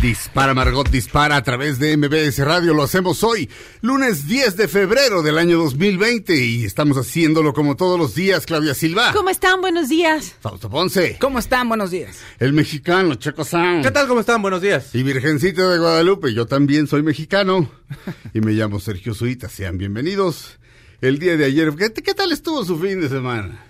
Dispara Margot, dispara a través de MBS Radio. Lo hacemos hoy, lunes 10 de febrero del año 2020 y estamos haciéndolo como todos los días, Claudia Silva. ¿Cómo están? Buenos días. Fausto Ponce. ¿Cómo están? Buenos días. El mexicano, Checo Sound. ¿Qué tal? ¿Cómo están? Buenos días. Y Virgencita de Guadalupe, yo también soy mexicano y me llamo Sergio Zuita. Sean bienvenidos. El día de ayer, ¿qué, qué tal estuvo su fin de semana?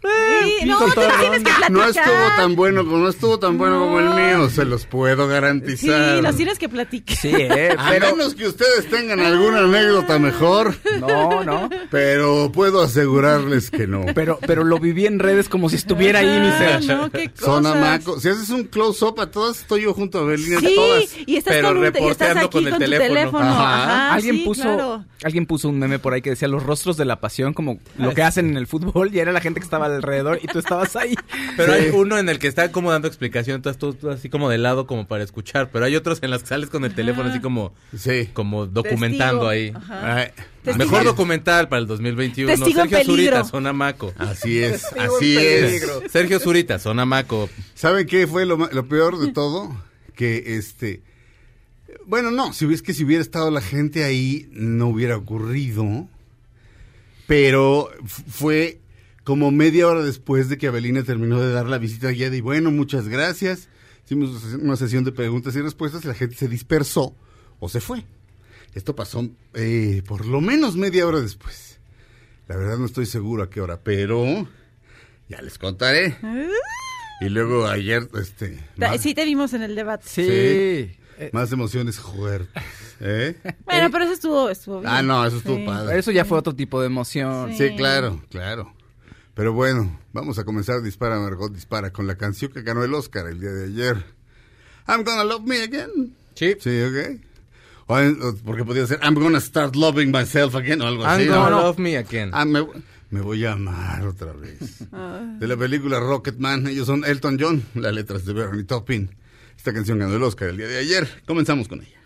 Sí, no, tú tienes que platicar. No estuvo tan bueno, no estuvo tan bueno como el mío, se los puedo garantizar. Sí, nos tienes que platicar. Sí, eh, A menos que ustedes tengan alguna anécdota mejor, No, no. pero puedo asegurarles que no. Pero, pero lo viví en redes como si estuviera ahí, mi Ah, Sergio. no, qué Son cosas. amaco. Si haces un close-up a todas, estoy yo junto a Belina. Sí, todas. y estás, Pero con un- y estás reporteando aquí con el tu teléfono. teléfono. Ajá. Ajá, alguien sí, puso claro. alguien puso un meme por ahí que decía los rostros de la pasión como lo que hacen en el fútbol y era la gente que estaba alrededor y tú estabas ahí. Pero Sí. hay uno en el que está como dando explicación, entonces tú, tú así como de lado como para escuchar, pero hay otros en los que sales con el teléfono así como, Sí. como documentando Testigo. ahí. Ajá. Ay, Testigo. Mejor documental para el 2021. Testigo en Sergio peligro. Zurita, Sonamaco. Así es, Testigo así es. Sergio Zurita, Sonamaco. ¿Saben qué fue lo, lo peor de todo? Que este. Bueno, no, si es que si hubiera estado la gente ahí, no hubiera ocurrido. Pero fue como media hora después de que Abelina terminó de dar la visita guiada. Y bueno, muchas gracias. Hicimos una sesión de preguntas y respuestas y la gente se dispersó o se fue. Esto pasó eh, por lo menos media hora después. La verdad no estoy seguro a qué hora, pero ya les contaré. Y luego ayer, este... Más, Sí, te vimos en el debate. Sí. Sí. Eh, más emociones fuertes. ¿eh? Bueno, pero eso estuvo, estuvo bien. Ah, no, eso estuvo Sí. padre. Eso ya fue otro tipo de emoción. Sí, claro, claro. Pero bueno, vamos a comenzar Dispara, Margot Dispara, con la canción que ganó el Oscar el día de ayer. I'm gonna love me again. Sí. Sí, ok. O, o porque podría ser I'm gonna start loving myself again o algo así. I'm gonna no. love me again. Ah, me, me voy a amar otra vez. De la película Rocketman, ellos son Elton John, las letras de Bernie Taupin. Esta canción ganó el Oscar el día de ayer. Comenzamos con ella.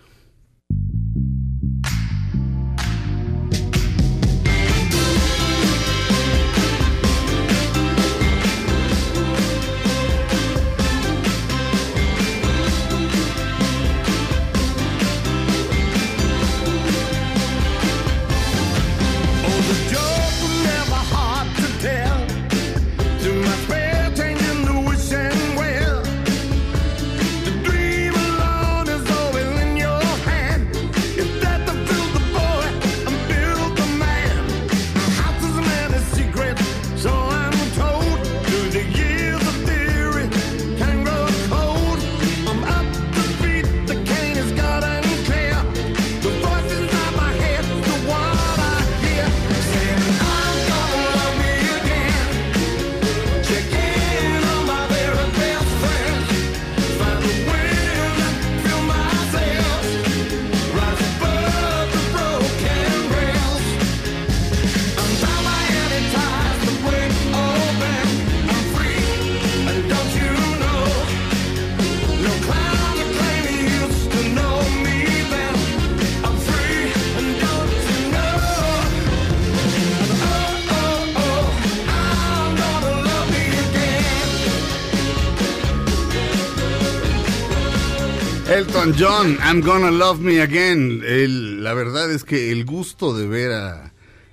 John, I'm gonna love me again. El- la verdad es que el gusto de ver a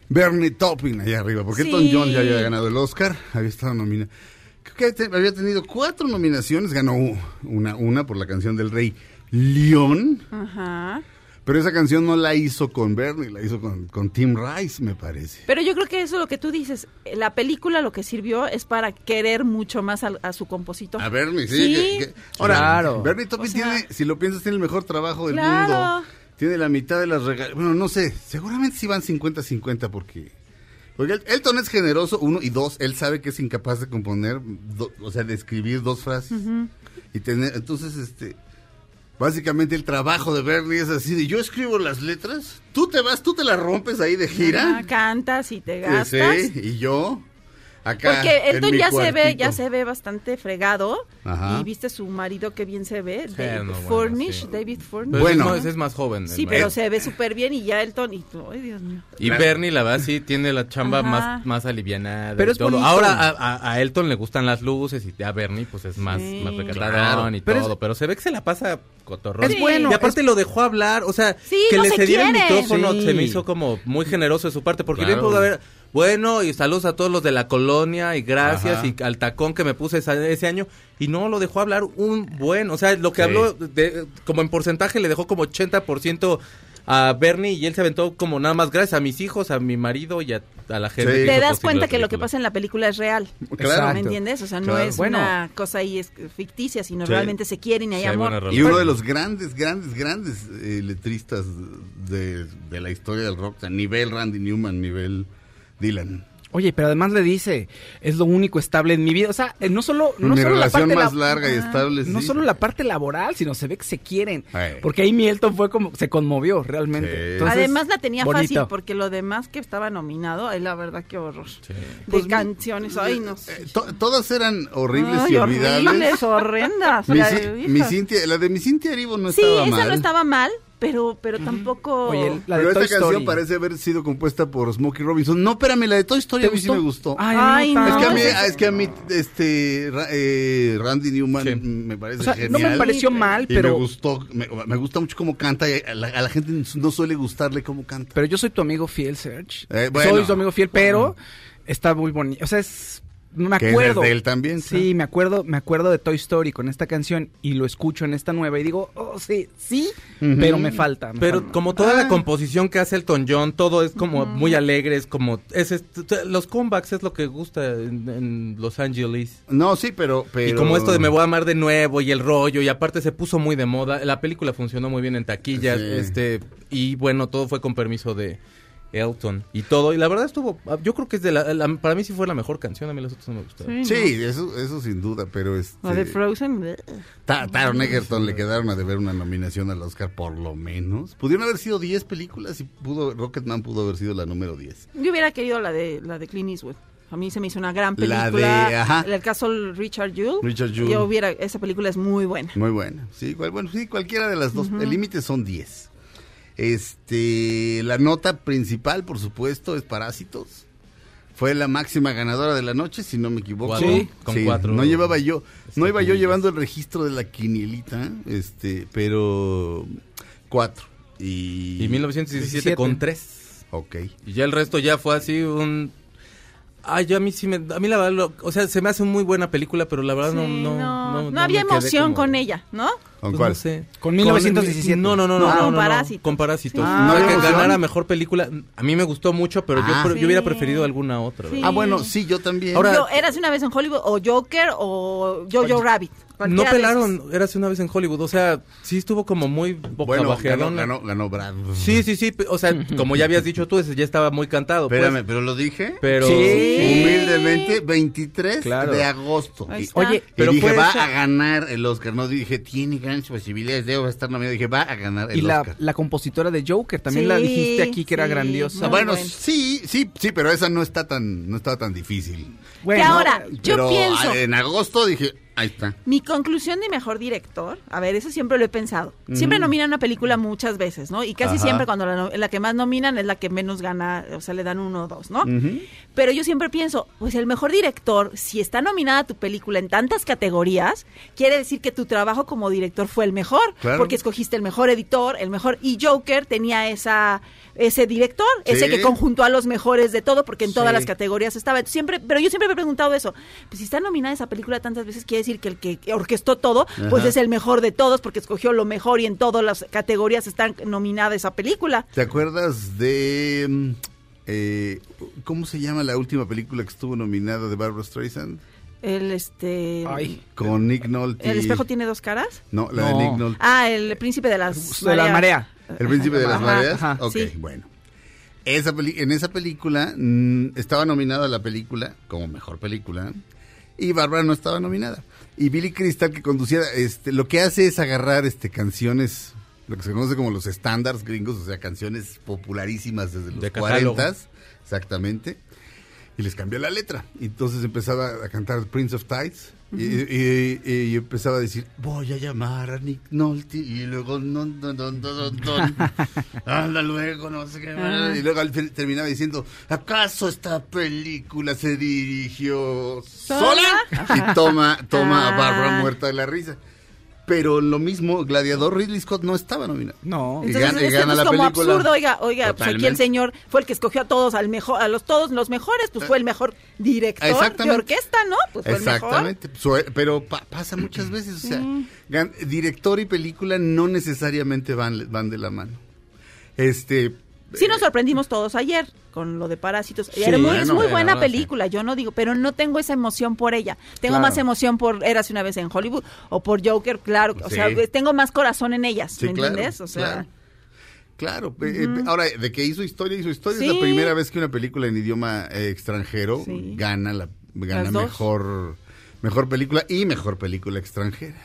Bernie Taupin allá arriba, porque Sí. Elton John ya había ganado el Oscar, había estado nominado. Creo que había tenido cuatro nominaciones, ganó una, una por la canción del rey León, Ajá. Pero esa canción no la hizo con Bernie, la hizo con, con Tim Rice, me parece. Pero yo creo que eso es lo que tú dices. La película lo que sirvió es para querer mucho más al- a, su compositor. A Bernie, sí. Sí. que- que- Ahora, claro. Bernie O sea- tiene, si lo piensas, tiene el mejor trabajo del Claro. mundo. Tiene la mitad de las regalías. Bueno, no sé, seguramente sí van 50-50 porque... Porque El- Elton es generoso, uno, y dos, él sabe que es incapaz de componer, do- o sea, de escribir dos frases. Y tener, entonces, este... Básicamente el trabajo de Bernie es así de yo escribo las letras, tú te vas, tú te las rompes ahí de gira. Ah, cantas y te gastas. sí, y yo acá Porque Elton ya se ve, ya se ve bastante fregado. Ajá. Y viste su marido que bien se ve. David no, bueno, Furnish, sí. David Furnish. Pero Bueno. ese, no, ese es más joven. Sí, pero se ve súper bien y ya Elton y tú, ay Dios mío. Y Bernie, la verdad, sí tiene la chamba Ajá. más, más alivianada. Pero es todo. bonito. Ahora a, a- a Elton le gustan las luces y a Bernie pues es más, Sí. más Claro. y Pero todo. es- Pero se ve que se la pasa cotorrón. Es bueno, Y aparte lo dejó hablar, o sea, Sí, que no le se cediera el micrófono Sí. se me hizo como muy generoso de su parte. Porque bien pudo haber, bueno, y saludos a todos los de la colonia y gracias Ajá. y al tacón que me puse esa- ese año. Y no, lo dejó hablar un buen, o sea, lo que Sí. habló, de, como en porcentaje le dejó como 80% a Bernie y él se aventó como nada más gracias a mis hijos, a mi marido y a, a la gente. Sí. Te das cuenta que lo que pasa en la película es real. Claro. ¿Me entiendes? O sea, no Claro. es Bueno. una cosa ahí es ficticia, sino Sí. realmente se quieren y hay Sí, hay amor. Y uno de los grandes, grandes, grandes eh, letristas de, de la historia del rock, a nivel Randy Newman, nivel Dylan. Oye, pero además le dice, es lo único estable en mi vida. O sea, eh, no solo, no Mi solo la relación parte más la- larga y estable. no sí. solo la parte laboral, sino se ve que se quieren. Ay. Porque ahí Mielton fue como, se conmovió realmente. Sí. Entonces, Además la tenía bonito. fácil porque lo demás que estaba nominado, ay la verdad qué horror. De Pues, canciones, ay no sé. Eh, to- todas eran horribles Ay, y olvidables. horribles, horrendas. Mi, La de- mi. Cintia- la de mi Cintia Erivo no sí, estaba esa mal. no estaba mal, pero pero tampoco Oye, el- la de pero Toy esta canción Story. parece haber sido compuesta por Smokey Robinson. No, espérame, la de Toy Story ¿Te a mí sí me gustó. Ay, Ay, no, no, es, que a mí, es que a mí, este, eh, Randy Newman Sí. me parece O sea, genial. no me pareció mal, Y pero... me gustó, me, me gusta mucho cómo canta. y A la, a la gente no suele gustarle cómo canta. Pero yo soy tu amigo fiel, Serge. Eh, bueno. Soy tu amigo fiel, pero está muy bonito. O sea, es... Me Que es acuerdo. de él también, Sí, me acuerdo, me acuerdo de Toy Story con esta canción y lo escucho en esta nueva y digo, oh, sí, sí, pero me falta. me Pero falta. como toda Ah. la composición que hace Elton John, todo es como muy alegre, es como... Es, los comebacks es lo que gusta en, en Los Angeles. No, sí, pero, pero... Y como esto de me voy a amar de nuevo y el rollo, y aparte se puso muy de moda. La película funcionó muy bien en taquillas, Sí. este, y bueno, todo fue con permiso de Elton y todo. Y la verdad estuvo, yo creo que es de la, la- para mí sí fue la mejor canción, a mí las otras no me gustaron. Sí, Sí, eso, eso sin duda, pero este... no. La de Frozen. Ta- Taron Egerton le quedaron a deber una nominación al Oscar por lo menos. Pudieron haber sido 10 películas y pudo Rocketman pudo haber sido la número 10. Yo hubiera querido la de la de Clint Eastwood. A mí se me hizo una gran La película. de- ajá. El caso Richard Jewell. Richard Jewell. Yo hubiera esa película es muy buena. Muy buena. Sí, cual- bueno, sí, cualquiera de las dos. El límite son 10. Este, la nota principal, por supuesto, es Parásitos. Fue la máxima ganadora de la noche, si no me equivoco. Cuatro, Sí. con cuatro. No llevaba yo, no iba yo llevando el registro de la quinielita, este, pero cuatro. Y, Y 1917 con tres. Ok. Y ya el resto ya fue así un... Ay, yo a mí sí me... A mí la verdad, lo- o sea, se me hace muy buena película, pero la verdad no, Sí, no, no, no, no no había emoción como- con ella, ¿no? ¿Con Pues cuál? no sé. Con 1917. No, no, no, no. No, no, con no, Parásitos. Con Parásitos. O ¿No que ganara mejor película. A mí me gustó mucho, pero Ah. yo, Sí. yo hubiera preferido alguna otra. Ah, bueno, sí, yo también. Ahora- Yo, Eras una vez en Hollywood o Joker o Jojo Rabbit. No pelaron, érase una vez en Hollywood. O sea, sí estuvo como muy bueno, boca ganó, ganó, ganó Brad. Sí, sí, sí. O sea, como ya habías dicho tú, ese ya estaba muy cantado. pues. Espérame, pero lo dije. Pero. Sí. Humildemente, 23 Claro. de agosto. Y-. Oye, Y Pero dije, fue va a ganar el Oscar. No dije, tiene grandes posibilidades de estar nominado. Dije, va a ganar el Y la, Oscar. la compositora de Joker, también la dijiste aquí que era sí, grandiosa. Muy bueno, bueno. sí, sí, sí, pero esa no está tan, no estaba tan difícil. Bueno, que ahora, yo pero pienso, ah, en agosto dije, ahí está. mi conclusión de mejor director, a ver, eso siempre lo he pensado. Siempre nominan una película muchas veces, ¿no? Y casi Ajá. siempre cuando la, no- la que más nominan es la que menos gana, o sea, le dan uno o dos, ¿no? Pero yo siempre pienso, pues el mejor director, si está nominada tu película en tantas categorías, quiere decir que tu trabajo como director fue el mejor, Claro. porque escogiste el mejor editor, el mejor y Joker tenía esa ese director, ese que conjuntó a los mejores de todo, porque en todas Sí. las categorías estaba. Siempre, pero yo siempre me he preguntado eso. Pues si está nominada esa película tantas veces, quiere decir que el que orquestó todo, pues es el mejor de todos porque escogió lo mejor y en todas las categorías están nominada esa película. ¿Te acuerdas de... eh, ¿Cómo se llama la última película que estuvo nominada de Barbara Streisand? El este Ay. Con Nick Nolte. ¿El espejo tiene dos caras? No, la de. Nick Nolte. Ah, el príncipe de las De la marea. ¿El príncipe de las mareas? ajá, ok, sí. bueno. Esa peli- en esa película mm, estaba nominada la película como mejor película y Bárbara no estaba nominada. Y Billy Crystal que conducía, este, lo que hace es agarrar este canciones, lo que se conoce como los estándares gringos, o sea, canciones popularísimas desde los De catálogo. 40 exactamente, y les cambió la letra. Y entonces empezaba a cantar Prince of Tides. Y, y- y- y empezaba a decir, voy a llamar a Nick Nolte y luego, no, no, no, no, no, no. anda luego, no sé qué. Ah. Y luego al terminaba diciendo, ¿acaso esta película se dirigió sola? Y toma, toma a Barbara Ah. muerta de la risa. Pero lo mismo, Gladiador Ridley Scott no estaba nominado. No. Y Entonces gana- y es, gana es la como película. absurdo, oiga, oiga, pues aquí el señor fue el que escogió a todos al mejor, a los todos los mejores, pues fue el mejor director de Exactamente. orquesta, ¿no? Pues fue el mejor. Exactamente, pero pa- pasa muchas veces, o sea, director y película no necesariamente van, van de la mano. Este, Sí nos sorprendimos todos ayer con lo de Parásitos. Sí, era muy, es muy buena sí. película, yo no digo, pero no tengo esa emoción por ella. Tengo Claro. más emoción por Érase una vez en Hollywood o por Joker, claro. O Sí. sea, tengo más corazón en ellas, sí, ¿me claro, entiendes? O sea, claro. Claro, eh, eh, ahora, de que hizo historia, hizo historia. Es Sí. la primera vez que una película en idioma eh, extranjero Sí. gana la gana Las dos. mejor mejor película y mejor película extranjera.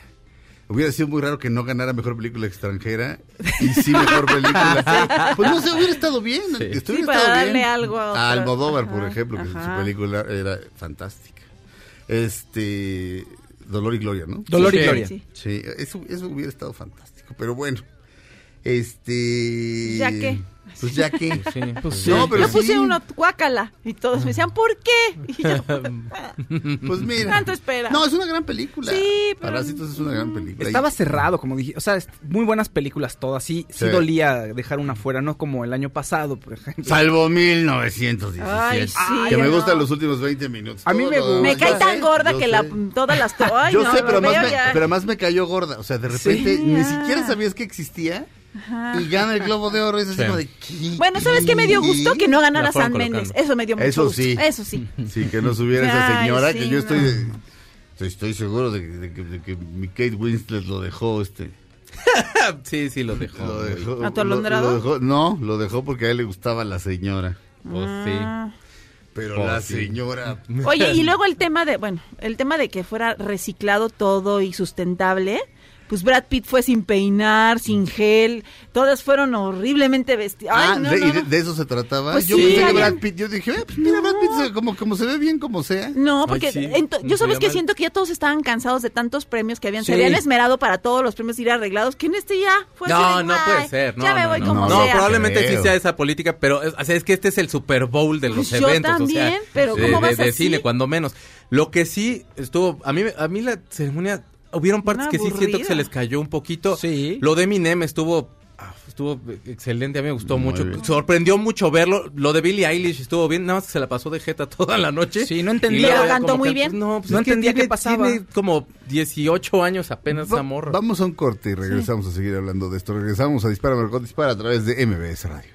Hubiera sido muy raro que no ganara mejor película extranjera y sí mejor película. Pues no sé, hubiera estado bien. Estuviera Sí, para estado darle bien. algo a. Almodóvar, por Ajá, ejemplo, que ajá. su película era fantástica. Este Dolor y Gloria, ¿no? Dolor y Sí. Gloria. Sí. Sí, eso, eso hubiera estado fantástico, pero bueno. Este. ¿Ya qué? Pues ya que. Sí, pues No, sí. pero yo puse sí. uno, guácala. Y todos me decían, ¿por qué? Y yo, Pues mira. Tanto espera. No, es una gran película. Sí, pero- Parásitos es una gran película. Estaba cerrado, como dije. O sea, es- muy buenas películas todas. Sí, sí, Sí. dolía dejar una fuera, no como el año pasado, por ejemplo. Salvo 1917. Ay, sí, que me no. gustan los últimos 20 minutos. A mí me gusta. me cae tan gorda yo que sé. la, todas las... Ay, yo no, sé, pero además, me, pero además me cayó gorda. O sea, de repente Sí, ni siquiera sabías que existía. Y gana el Globo de Oro. Es así Sí. como de. ¿qué? Bueno, ¿sabes qué me dio gusto? Que no ganara San Méndez. Eso me dio mucho Eso gusto. sí. Eso sí. Sí, que no subiera esa Ay, señora, sí, que yo estoy, no. estoy, estoy seguro de, que- de que, de que mi Kate Winslet lo dejó, este, Sí, sí, lo dejó. lo güey. dejó, ¿A tu lo- alondrado? lo dejó- no, lo dejó porque a él le gustaba la señora, Pues sí. Ah. pero Oh, la sí. señora, Oye, y luego el tema de, bueno, el tema de que fuera reciclado todo y sustentable, pues Brad Pitt fue sin peinar, sin gel, todas fueron horriblemente vestidas. ah, no, de, no, y de, no. de eso se trataba, Pues yo sí, pensé que Brad Pitt, yo dije, eh, pues mira, Brad Pitt se- como, como se ve bien, como sea, No, porque sí, no yo sabes que siento que ya todos estaban cansados de tantos premios que habían, Sí. se habían esmerado para todos los premios ir arreglados, que en este ya fue No, no puede "Ay, ser. No, ya me no, voy no. como No, sea. probablemente sí Creo. esa política, pero es, o sea, es que este es el Super Bowl de los Pues yo eventos. o sea, también, pero de, ¿cómo de- vas de así? cine, cuando menos. Lo que sí estuvo, a mí, a mí la ceremonia, hubieron partes que sí siento que se les cayó un poquito. Sí. Lo de Eminem estuvo, ah, estuvo excelente, a mí me gustó Muy mucho. bien. Sorprendió mucho verlo. Lo de Billie Eilish estuvo bien, nada más que se la pasó de jeta toda la noche. Sí, no entendía. Pero cantó muy que, bien. pues, no, pues No entendía tiene- qué pasaba. Tiene como 18 años apenas Va- esa morra. vamos a un corte y regresamos a seguir hablando de esto, regresamos a Dispara Margot Dispara a través de MBS Radio.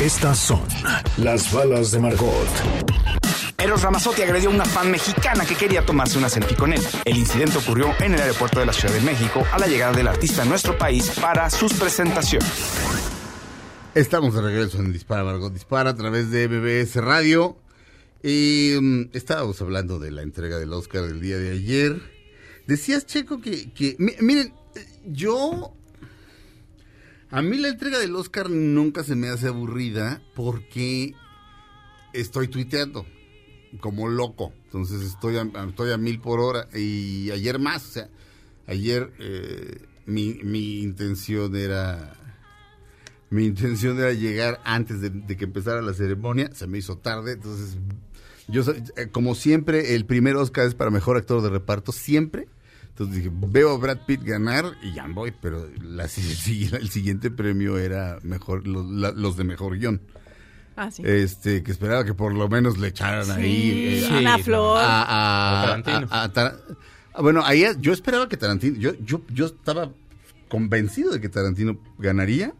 Estas son las balas de Margot. Eros Ramazzotti agredió a una fan mexicana que quería tomarse una selfie con él. El incidente ocurrió en el aeropuerto de la Ciudad de México a la llegada del artista a nuestro país para sus presentaciones. Estamos de regreso en Dispara Margot Dispara a través de MBS Radio. Y mm, estábamos hablando de la entrega del Oscar del día de ayer. Decías, Checo, que, que mi- miren, eh, yo A mí la entrega del Oscar nunca se me hace aburrida porque estoy tuiteando como loco. Entonces estoy a, estoy a mil por hora y ayer más. O sea, ayer eh, mi, intención era... Mi intención era llegar antes de, de que empezara la ceremonia. Se me hizo tarde, entonces yo, eh, como siempre, el primer Oscar es para mejor actor de reparto, siempre. Entonces dije, veo a Brad Pitt ganar y ya voy, pero la, el siguiente premio era mejor los, la- los de mejor guion. Ah, sí. Este, que esperaba que por lo menos le echaran Sí, ahí eh, sí, a- flor. a- a- A Tarantino. a- a Tar- ah, bueno, ahí yo esperaba que Tarantino, yo, yo, yo estaba convencido de que Tarantino ganaría,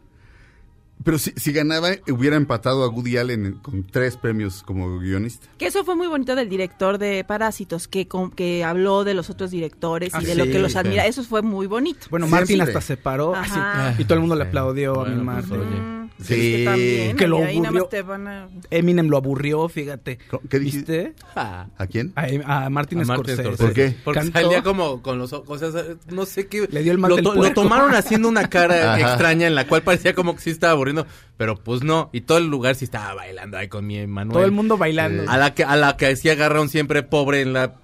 pero si, si ganaba hubiera empatado a Woody Allen con tres premios como guionista. Que eso fue muy bonito del director de Parásitos, que, con- que habló de los otros directores y Ah, de lo que los sí. admira. Eso fue muy bonito. Bueno, Siempre. Martin hasta se paró así, y todo el mundo le aplaudió a mi Bueno, pues, Martin. oye. Mm, Sí. es que también, Que lo y ahí nada más aburrió. te van a- Eminem lo aburrió, fíjate. ¿Qué dijiste? ¿Viste? ¿A quién? A, a Martin A Scorsese. Scorsese. ¿Por qué? Porque Cantó. salía como con los ojos, o sea, no sé qué. Le dio el mal lo, del to- lo puerco. tomaron haciendo una cara Ajá. extraña en la cual parecía como que sí estaba aburriendo, pero pues no. Y todo el lugar sí estaba bailando ahí con mi Emanuel. Todo el mundo bailando. A la que, a la que sí agarraron siempre pobre en la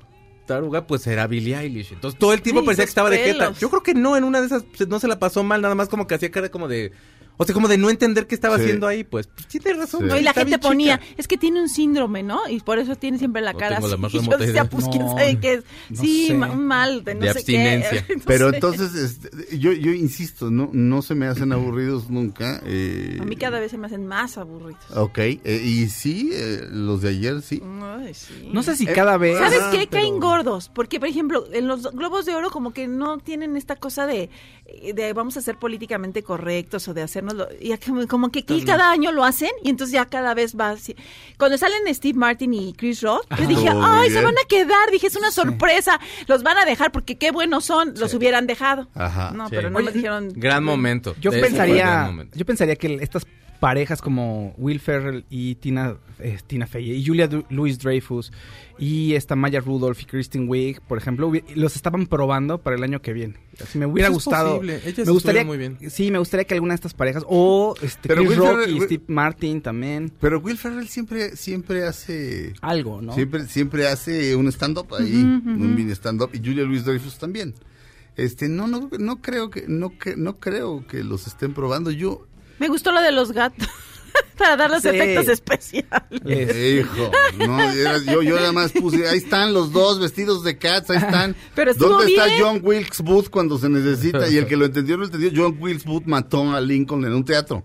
taruga, pues era Billie Eilish. Entonces todo el tiempo Sí, parecía que estaba de jeta. Yo creo que no, en una de esas pues, no se la pasó mal, nada más como que hacía cara como de. O sea, como de no entender qué estaba Sí. haciendo ahí, pues. pues tiene razón. Sí. No, y la gente ponía, chica. es que tiene un síndrome, ¿no? Y por eso tiene siempre la No cara la así. más Y yo decía, pues quién No, sabe qué es. no sí, sé. mal de no De sé abstinencia. qué. No Pero sé. entonces, este, yo, yo insisto, no, no se me hacen aburridos nunca. eh, A mí cada vez se me hacen más aburridos. Ok, eh, y sí, eh, los de ayer sí. Ay, sí. No sé si cada vez. ¿Sabes Ah, qué? pero- Caen gordos. Porque, por ejemplo, en los Globos de Oro como que no tienen esta cosa de, de vamos a ser políticamente correctos o de hacernos... lo- y como, como que aquí cada año lo hacen y entonces ya cada vez va así. Cuando salen Steve Martin y Chris Rock, yo dije, Oh, ay, se van a quedar. Dije, es una sorpresa. Los van a dejar porque qué buenos son. Los hubieran dejado. Ajá. No, Sí. pero no Oye, me dijeron... Gran momento. Yo pensaría, momento. yo pensaría que estas parejas como Will Ferrell y Tina, eh, Tina Fey y Julia Du- Louis Dreyfus y esta Maya Rudolph y Kristen Wiig, por ejemplo, los estaban probando para el año que viene. Así me hubiera es gustado. posible. Ellas Me gustaría, muy bien. sí, me gustaría que alguna de estas parejas o este Pero Chris Rock Ferrell- y Steve Martin también, Pero Will Ferrell siempre, siempre hace... algo, ¿no? Siempre, siempre hace un stand-up ahí, un mini stand-up, y Julia Louis Dreyfus también. Este, no, no, no creo que, no, que, no creo que los estén probando. Yo, Me gustó lo de los gatos. para dar los Sí. efectos especiales. Es- hijo, no, era- yo, yo nada más puse, ahí están los dos vestidos de cats, ahí están. Pero ¿Dónde está. John Wilkes Booth cuando se necesita? Y el que lo entendió, lo entendió. John Wilkes Booth mató a Lincoln en un teatro.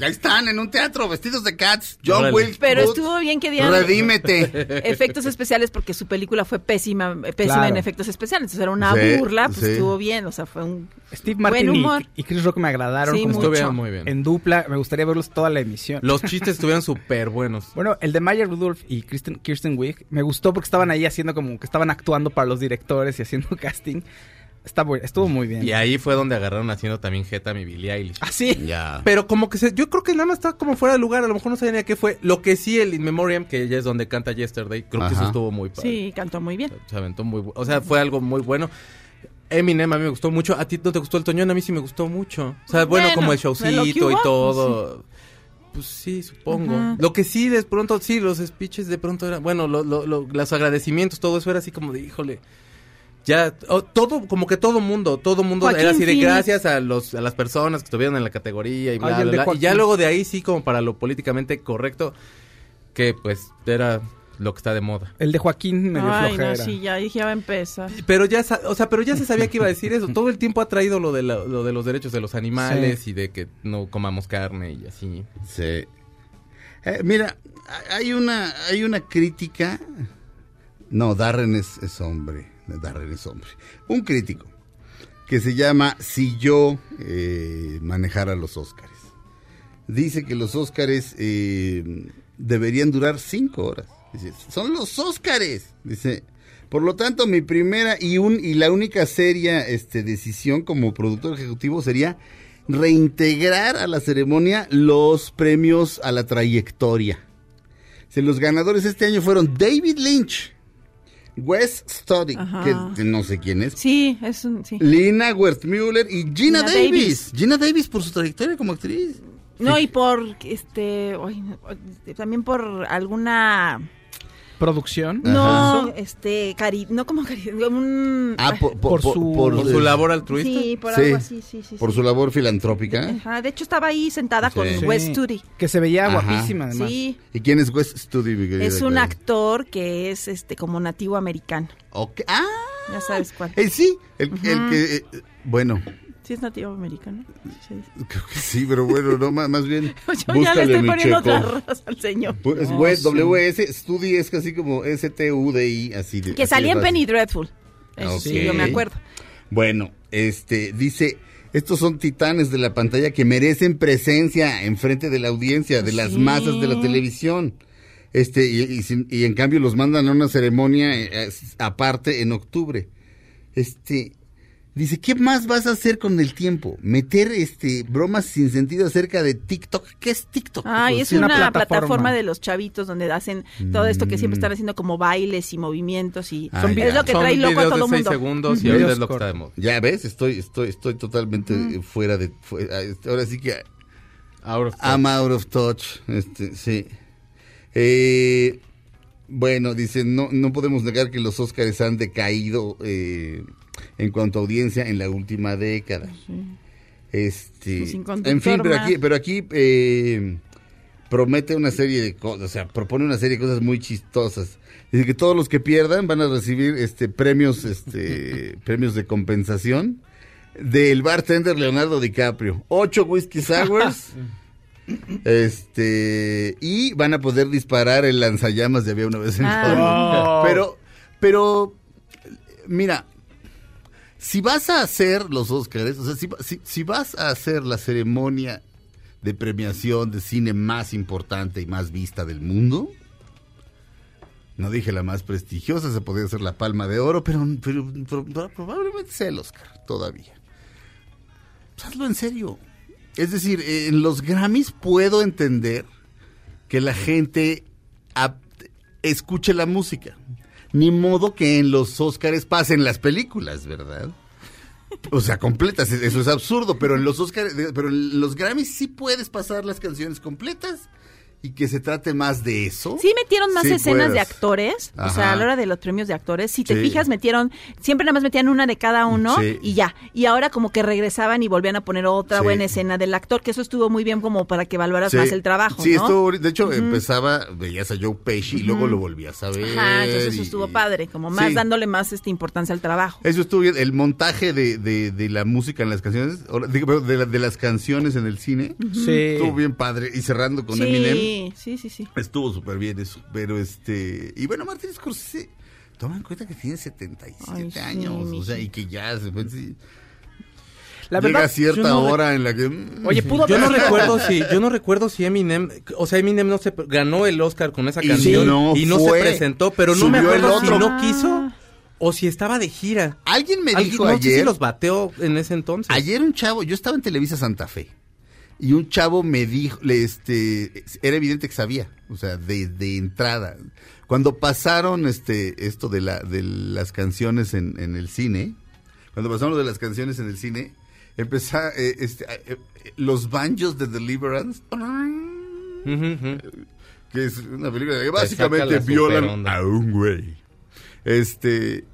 Ahí están, en un teatro, vestidos de cats. John Órale. Wilkes Pero Booth, estuvo bien que dieran Redímete. efectos especiales porque su película fue pésima, pésima Claro. en efectos especiales. Entonces era una Sí, burla, pues sí. estuvo bien. O sea, fue un Steve Martin buen y, humor. y Chris Rock me agradaron Sí, como mucho. Estuvieron muy bien. en dupla. Me gustaría verlos toda la emisión. Los chistes estuvieron súper buenos. Bueno, el de Maya Rudolph y Kristen, Kirsten Wiig me gustó porque estaban ahí haciendo como que estaban actuando para los directores y haciendo casting. Está bu- estuvo muy bien. Y ahí fue donde agarraron haciendo también Jeta mi Billie Eilish. Ah, sí. Ya. Pero como que se, yo creo que nada más estaba como fuera de lugar, a lo mejor no sabía ni a qué fue. Lo que sí, el In Memoriam, que ya es donde canta Yesterday, creo que eso estuvo muy padre. Sí, cantó muy bien. Se aventó muy O sea, fue algo muy bueno. Eminem a mí me gustó mucho. ¿A ti no te gustó el Toñón? A mí sí me gustó mucho. O sea, bueno, Bueno, como el showcito y todo. Pues sí, supongo. Ajá. Lo que sí, de pronto, sí, los speeches de pronto eran, bueno, lo- lo- lo- los agradecimientos, todo eso era así como de, híjole, ya, oh, todo, como que todo mundo, todo mundo Joaquín era así de Phoenix. gracias a los, a las personas que estuvieron en la categoría y bla, Ay, el bla, de bla. Y Joaquín. ya luego de ahí sí, como para lo políticamente correcto, que pues era lo que está de moda. El de Joaquín me dio Ay, flojera. no, sí, ya dije, ya va a empezar. Pero ya, o sea, pero ya se sabía que iba a decir eso. Todo el tiempo ha traído lo de, la- lo de los derechos de los animales y de que no comamos carne y así. Sí. Eh, mira, hay una, hay una crítica. No, Darren es, es hombre. Darren es hombre. Un crítico que se llama Si yo eh, manejara los Óscares. Dice que los Óscares eh, deberían durar cinco horas. Dice, son los Óscares. Dice, por lo tanto, mi primera y, un, y la única seria este, decisión como productor ejecutivo sería reintegrar a la ceremonia los premios a la trayectoria. Si los ganadores este año fueron David Lynch, Wes Studi, Ajá. que no sé quién es. Sí, es un, sí. Lina Wertmüller y Gina, Gina Davis. Davis. Gina Davis por su trayectoria como actriz. No, y por, este, también por alguna, Producción. no, este, cari, no como cari, un, Ah, por, Por su- Por su labor altruista. sí, por Sí, algo así, sí, sí. por sí. su labor filantrópica. Ajá, de hecho estaba ahí sentada con Sí. Wes Sí, Studi. Que se veía Ajá. guapísima, además. Sí, ¿Y quién es Wes Studi? mi querida es un actor que es, este, como nativo americano. Ok. Ah, Ya sabes cuál. eh, sí, el, el que... eh, bueno, Sí es nativo americano. Sí. creo que sí, pero bueno, no, más, más bien... Yo ya le estoy poniendo checo. otra raza al señor. Pues, No, sí. WS, Studi es casi como S-T-U-D-I, así de... Que salía en. Penny Dreadful. Eso sí, yo me acuerdo. Bueno, este, dice, estos son titanes de la pantalla que merecen presencia en frente de la audiencia, de las Sí. masas de la televisión. Este, y, y sin- y en cambio los mandan a una ceremonia eh, aparte en octubre. Este, dice, ¿qué más vas a hacer con el tiempo? Meter, este, bromas sin sentido acerca de TikTok. ¿Qué es TikTok? Ay, Pues es una, una plataforma. plataforma de los chavitos donde hacen todo esto que siempre Mm. están haciendo como bailes y movimientos y Ah, es ya. lo que Son trae loco a todo de 6 mundo. segundos y es lo que está de moda. Ya ves, estoy, estoy, estoy totalmente eh, fuera de, fue- ah, este, ahora sí que Out of I'm out of touch. Este, sí. Eh, bueno, dicen, no, no podemos negar que los Óscares han decaído eh, en cuanto a audiencia en la última década. Este, Pues en fin, pero aquí, pero aquí eh, promete una serie de cosas, o sea, propone una serie de cosas muy chistosas. Dice que todos los que pierdan van a recibir este premios, este premios de compensación del bartender Leonardo DiCaprio. Ocho whisky sours. Este, y van a poder disparar el lanzallamas de había una vez en Ah. Pero, pero, mira, si vas a hacer los Óscares, o sea, si, si- si vas a hacer la ceremonia de premiación de cine más importante y más vista del mundo, no dije la más prestigiosa, se podría ser la Palma de Oro, pero, probablemente sea el Oscar todavía. Hazlo en serio. Es decir, en los Grammys puedo entender que la gente escuche la música. Ni modo que en los Óscares pasen las películas, ¿verdad? O sea, completas, eso es absurdo, pero en los Óscares, pero en los Grammys sí puedes pasar las canciones completas y que se trate más de eso. Sí metieron más Sí escenas de actores, o sea, a la hora de los premios de actores, si te Sí. fijas metieron, siempre nada más metían una de cada uno Sí. y ya, y ahora como que regresaban y volvían a poner otra Sí. buena escena del actor, que eso estuvo muy bien como para que evaluaras Sí. más el trabajo, Sí, ¿no? estuvo, de hecho, empezaba, veías a Joe Pesci y luego lo volvías a ver. Ajá, entonces eso y- estuvo padre, como más Sí. dándole más este importancia al trabajo. Eso estuvo bien. El montaje de, de, de la música en las canciones, de, la- de las canciones en el cine, Sí. estuvo bien padre. Y cerrando con Eminem, Sí, sí, sí, sí. estuvo súper bien eso. Pero este. Y bueno, Martín Scorsese, toma en cuenta que tiene 77 Ay, sí, años. o sea, y que ya se fue. sí, La llega verdad, a cierta no hora en la que. mm, Oye, pudo Yo no recuerdo si, yo no recuerdo si Eminem, o sea, Eminem no se ganó el Oscar con esa Y canción no y no fue. se presentó, pero no me acuerdo si otro. no quiso o si estaba de gira. Alguien me Alguien- dijo no sé si ayer. los bateó en ese entonces. Ayer un chavo, yo estaba en Televisa Santa Fe y un chavo me dijo, le, este, era evidente que sabía, o sea, de, de entrada. Cuando pasaron este, esto de la, de las canciones en, en el cine, cuando pasaron lo de las canciones en el cine, empezó, eh, este, eh, eh, los banjos de Deliverance, que es una película que básicamente la violan a un güey. Este,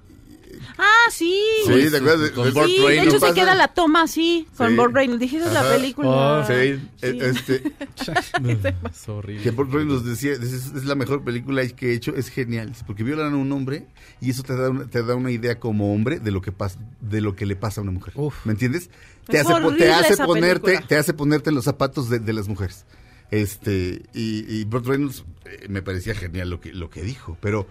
Ah, sí. sí, ¿te acuerdas? de- con Burt Sí, de Reynolds. hecho se queda la toma así, con Sí. Bob Reynolds. Dije, esa es la película. Oh, Sí, Sí. este, Es horrible. Que ejemplo nos decía, es, es la mejor película que he hecho, es genial, porque violan a un hombre y eso te da una, te da una idea como hombre de lo que pasa, de lo que le pasa a una mujer. Uf. ¿Me entiendes? Te Es hace, te hace ponerte, película. te hace ponerte en los zapatos de, de las mujeres. Este, y, y Burt Reynolds eh, me parecía genial lo que, lo que dijo, pero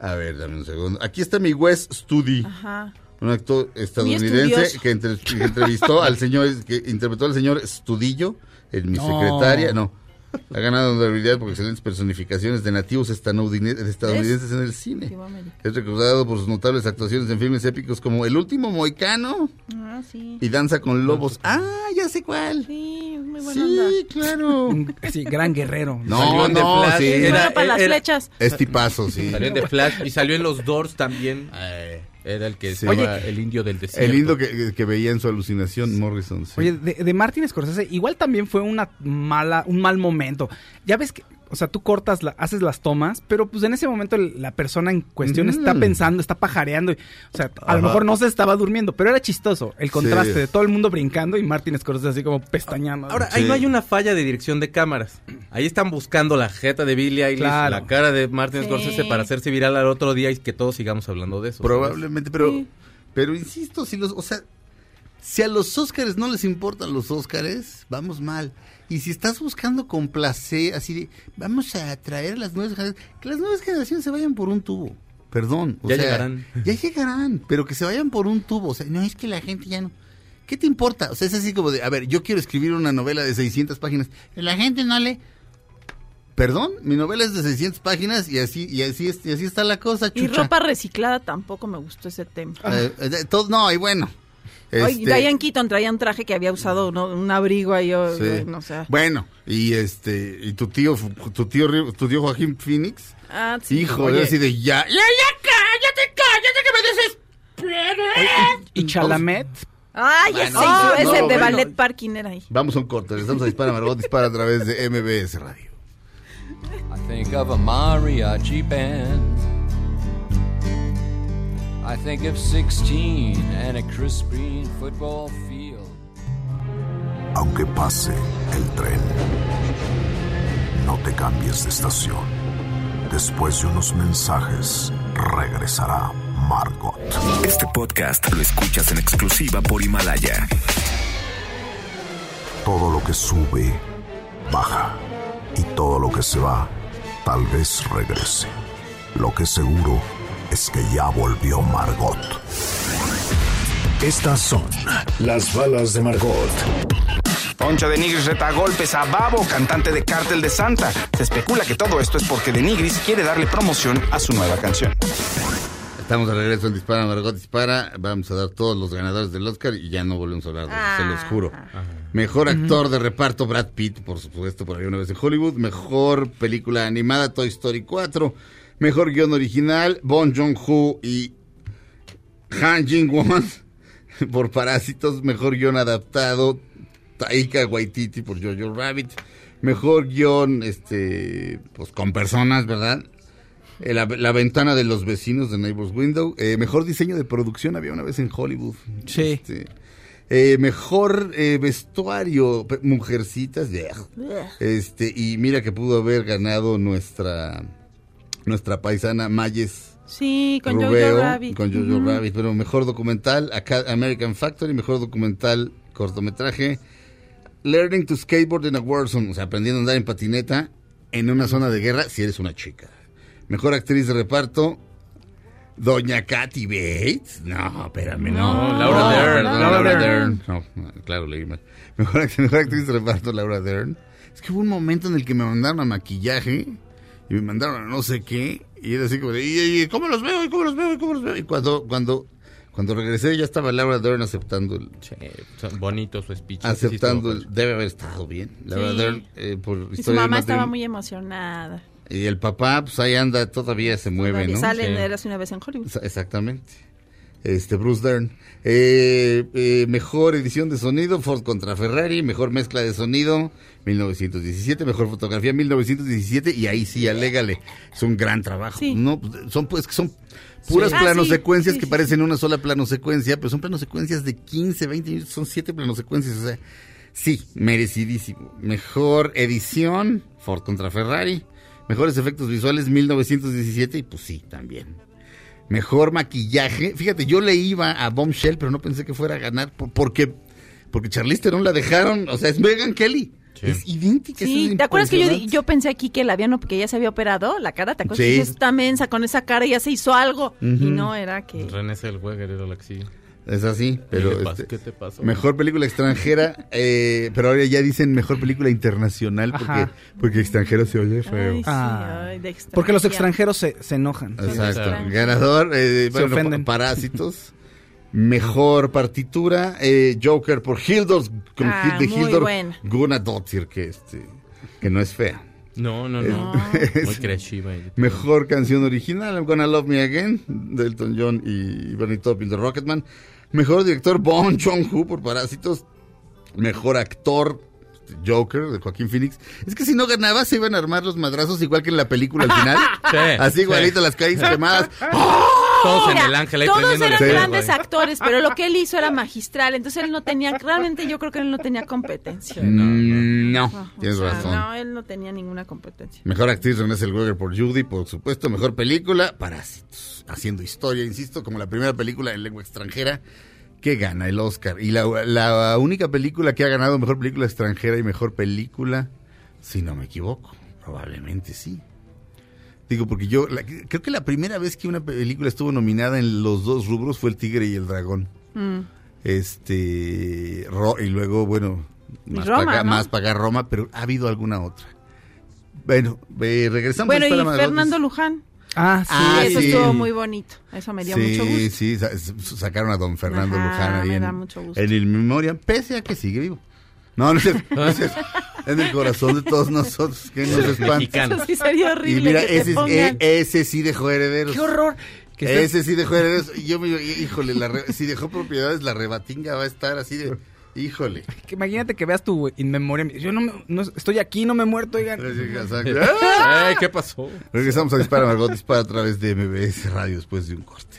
a ver, dame un segundo. Aquí está mi Wes Studi. Ajá. Un actor estadounidense que, entre- que entrevistó al señor, que interpretó al señor Studillo, en mi No. secretaria, no. Ha ganado honorabilidad por excelentes personificaciones de nativos estadounidenses en el cine. Es recordado por sus notables actuaciones en filmes épicos como El último Moicano, Ah, sí. y Danza con Lobos. Ah, ya sé cuál. Sí, muy buena onda. Sí, claro. Sí, gran guerrero. No, Salió no, Flash. sí. Era- bueno para las era- flechas. Es tipazo, sí. Salió en The Flash y salió en los Doors también. Era el que Sí. se llama el indio del desierto. El lindo que, que veía en su alucinación Morrison. sí. Oye, de, de Martin Scorsese, igual también fue una mala, un mal momento. Ya ves que, o sea, tú cortas, la- haces las tomas, pero pues en ese momento la persona en cuestión está Mm. pensando, está pajareando. y- o sea, a Ajá. lo mejor no se estaba durmiendo, pero era chistoso el contraste Sí. de todo el mundo brincando y Martin Scorsese así como pestañando. Ahora, Sí. ahí no hay una falla de dirección de cámaras. Ahí están buscando la jeta de Billie Eilish, Claro. la cara de Martin Sí. Scorsese para hacerse viral al otro día y que todos sigamos hablando de eso. ¿sabes? Probablemente, pero, Sí. pero insisto, si los, o sea, si a los Óscares no les importan los Óscares, vamos mal. Y si estás buscando complacer, así de, vamos a atraer a las nuevas generaciones, que las nuevas generaciones se vayan por un tubo. Perdón. o Ya sea, llegarán. Ya llegarán, pero que se vayan por un tubo. O sea, no es que la gente ya no. ¿Qué te importa? O sea, es así como de, a ver, yo quiero escribir una novela de 600 páginas. La gente no lee. Perdón, mi novela es de 600 páginas y así y así es- y así está la cosa, Y chucha. ropa reciclada tampoco me gustó ese tema. Eh, eh, todo- no, y bueno. Ay, este, Diane Keaton traía un traje que había usado ¿no? un abrigo ahí, o, sí. no sé. Bueno, y este, y tu tío, tu tío, tu tío Joaquín Phoenix, Ah, sí. hijo, Oye. así de ya, ya, ya, cállate, cállate, que me desesperas. y Chalamet, Ay, Bueno, no, ese no, de bueno. Ballet Parking era ahí. Vamos a un corte, le estamos a Dispara Margot, dispara a través de MBS Radio. I think of a mariachi band. I think of 16 and a crisp green football field. Aunque pase el tren, no te cambies de estación. Después de unos mensajes, regresará Margot. Este podcast lo escuchas en exclusiva por Himalaya. Todo lo que sube, baja. Y todo lo que se va, tal vez regrese. Lo que seguro es que ya volvió Margot. Estas son las balas de Margot. Poncho de Nigris reta a golpes a Babo, cantante de Cártel de Santa. Se especula que todo esto es porque de Nigris quiere darle promoción a su nueva canción. Estamos de regreso en Dispara Margot Dispara, vamos a dar todos los ganadores del Oscar y ya no volvemos a hablar de eso, se los juro. Mejor actor de reparto, Brad Pitt, por supuesto, por ahí una vez en Hollywood. Mejor película animada, Toy Story 4. Mejor guion original, Bon Joon-ho y Han Jin-won por Parásitos. Mejor guion adaptado, Taika Waititi por Jojo Rabbit. Mejor guion, este, pues con personas, ¿verdad? Eh, La, la ventana de los vecinos de Neighbor's Window. Eh, mejor diseño de producción había una vez en Hollywood. Sí. Este, eh, mejor eh, vestuario, mujercitas. Este, y mira que pudo haber ganado nuestra nuestra paisana Mayes Sí, con Rubeo, Jojo Rabbit. con Jojo. Rabbit, pero mejor documental, American Factory, mejor documental cortometraje, Learning to Skateboard in a War Zone, o sea, aprendiendo a andar en patineta en una zona de guerra si eres una chica. Mejor actriz de reparto, Doña Katy Bates. No, espérame, no. No, Laura Dern. perdón, Laura Dern. No, no, claro, leí mal. Mejor, mejor actriz de reparto, Laura Dern. Es que hubo un momento en el que me mandaron a maquillaje y me mandaron a no sé qué. Y era así como de, ¿y, y cómo los veo? ¿Y cómo los veo? ¿Y cómo los veo? Y cuando, cuando, cuando regresé ya estaba Laura Dern aceptando el, bonitos su speech. aceptando Sí, el, debe haber estado bien. Laura Sí. Dern, eh, por Y su mamá estaba muy emocionada. Y el papá, pues ahí anda, todavía se mueve, Todavía ¿no? Salen, Sí. eras una vez en Hollywood. Exa- Exactamente. Este, Bruce Dern. Eh, eh, mejor edición de sonido, Ford contra Ferrari. Mejor mezcla de sonido, 1917. Mejor fotografía, 1917. Y ahí sí, alégale. Es un gran trabajo. Sí. No, pues, son, pues, son puras Sí. Ah, planos sí, que parecen una sola plano secuencia, pero son planos secuencias de 15, 20 minutos. Son siete planos secuencias. O sea, sí, merecidísimo. Mejor edición, Ford contra Ferrari. Mejores efectos visuales, 1917. Y pues sí, también. Mejor maquillaje. Fíjate, yo le iba a Bombshell, pero no pensé que fuera a ganar por- porque porque Charlize Theron la dejaron, o sea, es Megan Kelly. Es idéntica. Sí, es ¿te acuerdas que yo, yo pensé aquí que la habían, porque ella se había operado la cara? ¿Te acuerdas? Sí. que Esta mensa con esa cara ya se hizo algo. Y no era que. René Zellweger era la que sí. Es así, pero ¿Qué te pasó? este, ¿Qué te pasó? mejor película extranjera, eh, pero ahora ya dicen mejor película internacional porque porque extranjero se oye feo. Ay, sí, Ah, ay, de porque los extranjeros se, se enojan. Exacto. Ganador, eh, Se bueno, ofenden. pa- Parásitos. Mejor partitura, eh, Joker por Hildur, con Ah, de buena. Gunadottir, que, este, que no es fea. No, no, no. Es- Muy creativa. y- Mejor canción original, I'm Gonna Love Me Again, de Elton John y Bernie Taupin de Rocketman. Mejor director, Bong Joon-ho por Parásitos. Mejor actor, Joker, de Joaquín Phoenix. Es que si no ganaba, se iban a armar los madrazos igual que en la película al final. Sí, Así igualito, sí. las calles quemadas. Todos en el ángel ahí todos eran grandes actores, pero lo que él hizo era magistral, entonces él no tenía, realmente yo creo que él no tenía competencia. Mm, No, tienes sea, razón. No, él no tenía ninguna competencia. Mejor actriz Renée Zellweger por Judy, por supuesto. Mejor película, Parásitos. Haciendo historia, insisto, como la primera película en lengua extranjera que gana el Oscar. Y la, la única película que ha ganado mejor película extranjera y mejor película, si no me equivoco, probablemente sí. Digo, porque yo la- creo que la primera vez que una película estuvo nominada en los dos rubros fue El Tigre y el Dragón. Mm. Este, Ro- y luego, bueno, Y más Roma, para acá, ¿no? más para acá Roma, pero ha habido alguna otra. Bueno, eh, regresamos. Bueno, y Dispara Margot. Fernando Luján, Ah, sí. Ah, eso sí. estuvo muy bonito, eso me dio sí, mucho gusto. sí, sa- s- sacaron a don Fernando Ajá, Luján ahí me en, da mucho gusto. en el memoria, pese a que sigue vivo. No, no es cierto, no es cierto. en el corazón de todos nosotros, que nos espanta. Eso sí sería Y horrible mira, que te ese, eh, ese sí dejó herederos. ¡Qué horror! Que estés- Ese sí dejó herederos. Y yo me híjole, la re- si dejó propiedades, la rebatinga va a estar así de, híjole. que imagínate que veas tu in memoriam. Yo no, me- no estoy aquí, no me he muerto, oigan. Ey, ¿Qué pasó? Regresamos a Dispara Margot Dispara a través de MBS Radio después de un corte.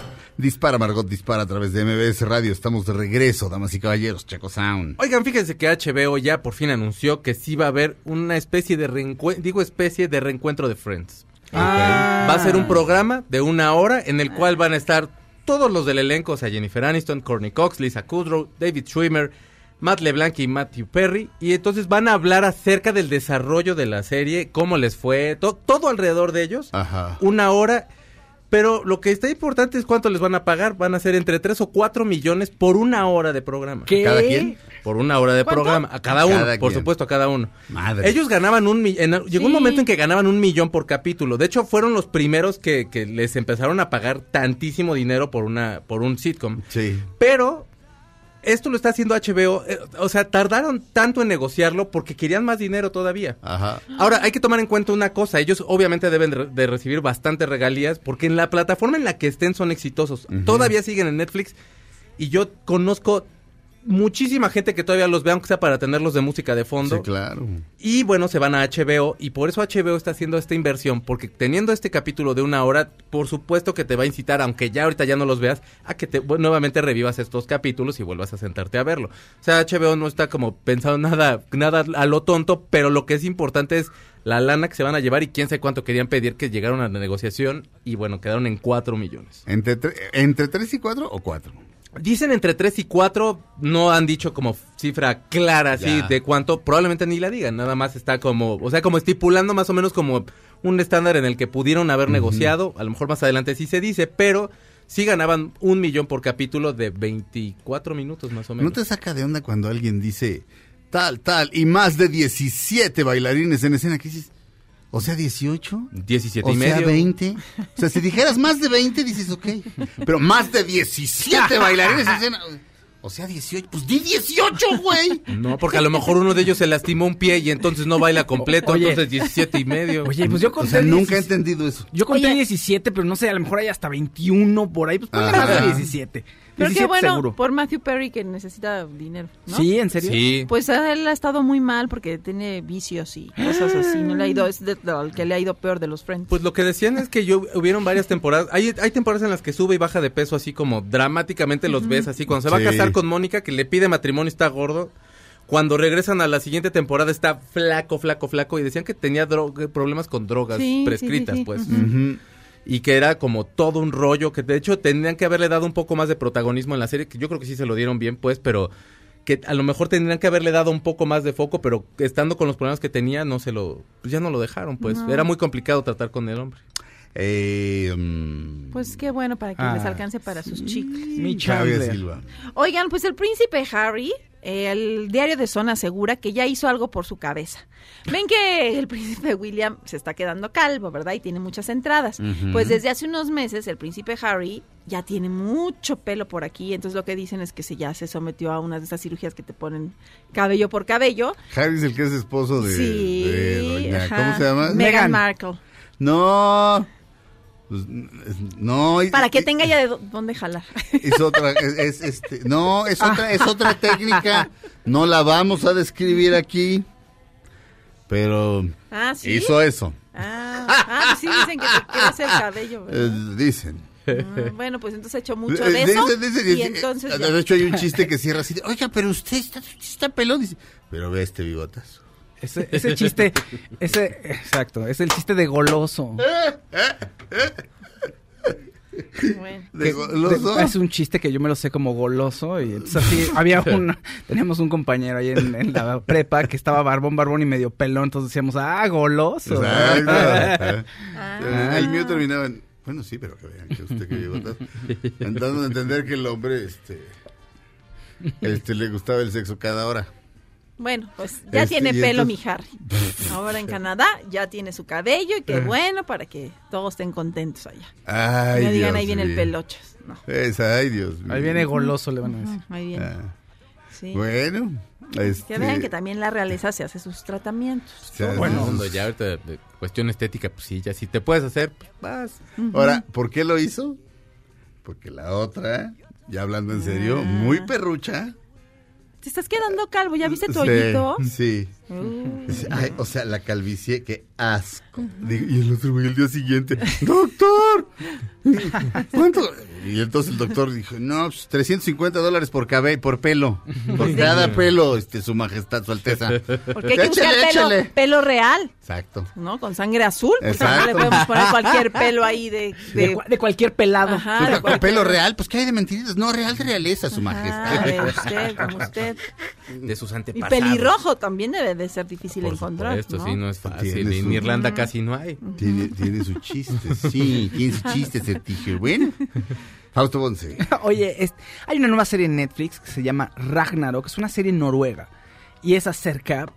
Dispara Margot Dispara a través de MBS Radio. Estamos de regreso, damas y caballeros. Checo Sound. Oigan, fíjense que HBO ya por fin anunció que sí va a haber una especie de reencuentro, digo especie de reencuentro de Friends. Ah. Va a ser un programa de una hora en el cual van a estar todos los del elenco, o sea, Jennifer Aniston, Courtney Cox, Lisa Kudrow, David Schwimmer, Matt LeBlanc y Matthew Perry. Y entonces van a hablar acerca del desarrollo de la serie, cómo les fue, to- todo alrededor de ellos. Ajá. Una hora. Pero lo que está importante es cuánto les van a pagar. Van a ser entre 3 o 4 millones por una hora de programa. ¿Qué? ¿Cada quien? Por una hora de ¿Cuánto? programa. A cada uno, Cada por quien. supuesto, a cada uno. Madre. Ellos ganaban un millón. Llegó un momento en que ganaban un millón por capítulo. De hecho, fueron los primeros que, que les empezaron a pagar tantísimo dinero por una por un sitcom. Sí. Pero esto lo está haciendo HBO. eh, o sea, tardaron tanto en negociarlo porque querían más dinero todavía. Ajá. Ahora, hay que tomar en cuenta una cosa. Ellos obviamente deben de, de recibir bastantes regalías porque en la plataforma en la que estén son exitosos. Todavía siguen en Netflix y yo conozco muchísima gente que todavía los ve, aunque sea para tenerlos de música de fondo. Sí, claro. Y bueno, se van a HBO y por eso HBO está haciendo esta inversión, porque teniendo este capítulo de una hora, por supuesto que te va a incitar, aunque ya ahorita ya no los veas, a que te bueno, nuevamente revivas estos capítulos y vuelvas a sentarte a verlo. O sea, HBO no está como pensando nada, nada a lo tonto, pero lo que es importante es la lana que se van a llevar y quién sabe cuánto querían pedir que llegaron a la negociación y bueno, quedaron en 4 millones. ¿Entre, tre- ¿Entre 3 y 4 o 4? Dicen entre 3 y 4, no han dicho como cifra clara así de cuánto, probablemente ni la digan, nada más está como, o sea, como estipulando más o menos como un estándar en el que pudieron haber negociado, a lo mejor más adelante sí se dice, pero sí ganaban un millón por capítulo de 24 minutos más o menos. ¿No te saca de onda cuando alguien dice tal, tal y más de 17 bailarines en escena? ¿Qué dices? O sea, 18. 17 O y sea, medio. 20. O sea, si dijeras más de 20, dices, ok. Pero más de 17 bailarines. O sea, 18. Pues di 18, güey. No, porque a lo mejor uno de ellos se lastimó un pie y entonces no baila completo, Oye. entonces 17 y medio. Oye, pues yo O conté sea, nunca he 17. entendido eso. Yo conté Oye. 17, pero no sé, a lo mejor hay hasta 21 por ahí. Pues ponle más de 17. Pero qué 17 bueno seguro. por Matthew Perry que necesita dinero, ¿no? Sí, ¿en serio? Sí. Pues él ha estado muy mal porque tiene vicios y cosas así. No le ha ido, es de, de- el que le ha ido peor de los Friends. Pues lo que decían es que yo hubieron varias temporadas. Hay, hay temporadas en las que sube y baja de peso así como dramáticamente los ves así. Cuando se va Sí. a casar con Mónica, que le pide matrimonio y está gordo. Cuando regresan a la siguiente temporada está flaco, flaco, flaco y decían que tenía problemas con drogas Sí, prescritas, sí, sí. pues. Y que era como todo un rollo, que de hecho tendrían que haberle dado un poco más de protagonismo en la serie, que yo creo que sí se lo dieron bien, pues, pero que a lo mejor tendrían que haberle dado un poco más de foco, pero estando con los problemas que tenía, no se lo, pues ya no lo dejaron, pues. No. Era muy complicado tratar con el hombre. Eh, mm, Pues qué bueno para que Ah, les alcance para sus chicles. Mi. Silva. Oigan, pues el príncipe Harry, eh, el diario de Zona asegura que ya hizo algo por su cabeza. Ven que el príncipe William se está quedando calvo, ¿verdad? Y tiene muchas entradas. Pues desde hace unos meses el príncipe Harry ya tiene mucho pelo por aquí. Entonces lo que dicen es que se ya se sometió a una de esas cirugías que te ponen cabello por cabello. Harry es el que es esposo de, sí. de doña- ajá. ¿Cómo se llama? Meghan Meghan. Markle. No. Pues, no. Para que tenga ya de dó- dónde jalar. Es otra, es, es, este, no, es otra, es otra técnica. No la vamos a describir aquí. Pero Ah, sí. hizo eso. Ah, ah, pues sí dicen que te crece el cabello. Eh, dicen. Mm, bueno, pues entonces he hecho mucho Eh, de eso. dicen, dicen, y entonces eh. De hecho, hay un chiste que cierra así. de, Oiga, pero usted está, está pelón. Dice, pero ve este bigotazo. Ese, ese chiste, ese, exacto, es el chiste de goloso. Bueno. De Que- de- es un chiste que yo me lo sé como goloso y entonces así había un teníamos un compañero ahí en, en la prepa que estaba barbón barbón y medio pelón entonces decíamos ah goloso Exacto. Ah. El mío terminaba en. Bueno, sí, pero que vean que usted que bigotazo. Dando a entender que el hombre, este. Este le gustaba el sexo cada hora. Bueno, pues ya Este, tiene pelo entonces- mi Harry. Ahora en Canadá ya tiene su cabello y qué bueno para que todos estén contentos allá. Ay, no digan Dios ahí viene el pelochas. No. Es, ay, Dios mío. ahí viene goloso le van a decir Ahí viene. Ah, Sí. Bueno, este, Que vean que también la realeza se hace sus tratamientos. se hace Bueno, sus- ya ahorita de, de cuestión estética, pues sí, ya si te puedes hacer, pues vas. Ahora, ¿por qué lo hizo? Porque la otra, ya hablando en serio, Ah. muy perrucha. ¿Te estás quedando calvo? ¿Ya viste tu Sí, hoyito? Sí. Uh. Ay, o sea, la calvicie, qué asco. Digo, y el otro güey el día siguiente, doctor, ¿cuánto? Y entonces el doctor dijo, no, pues 350 dólares por cabello, por pelo, por cada pelo, este, su majestad, su alteza. Porque hay que buscar Échale, pelo, échale. pelo real, Exacto. ¿no? Con sangre azul. Pues no Exacto. le podemos poner cualquier pelo ahí de... de, de- cua- de cualquier pelado Ajá, Pues, de ¿con cualquier- pelo real, pues ¿qué hay de mentiritas? No, real de realeza, su majestad. de usted, como usted. De sus Y antepasados. pelirrojo también debe de ser difícil Por encontrar, ¿no? sí, no es fácil. En su- Irlanda casi no hay. Tiene, tiene su chiste, sí, tiene su chiste ese tijer. Bueno, Fausto Bonce. Oye, es- hay una nueva serie en Netflix que se llama Ragnarok, es una serie noruega y es acerca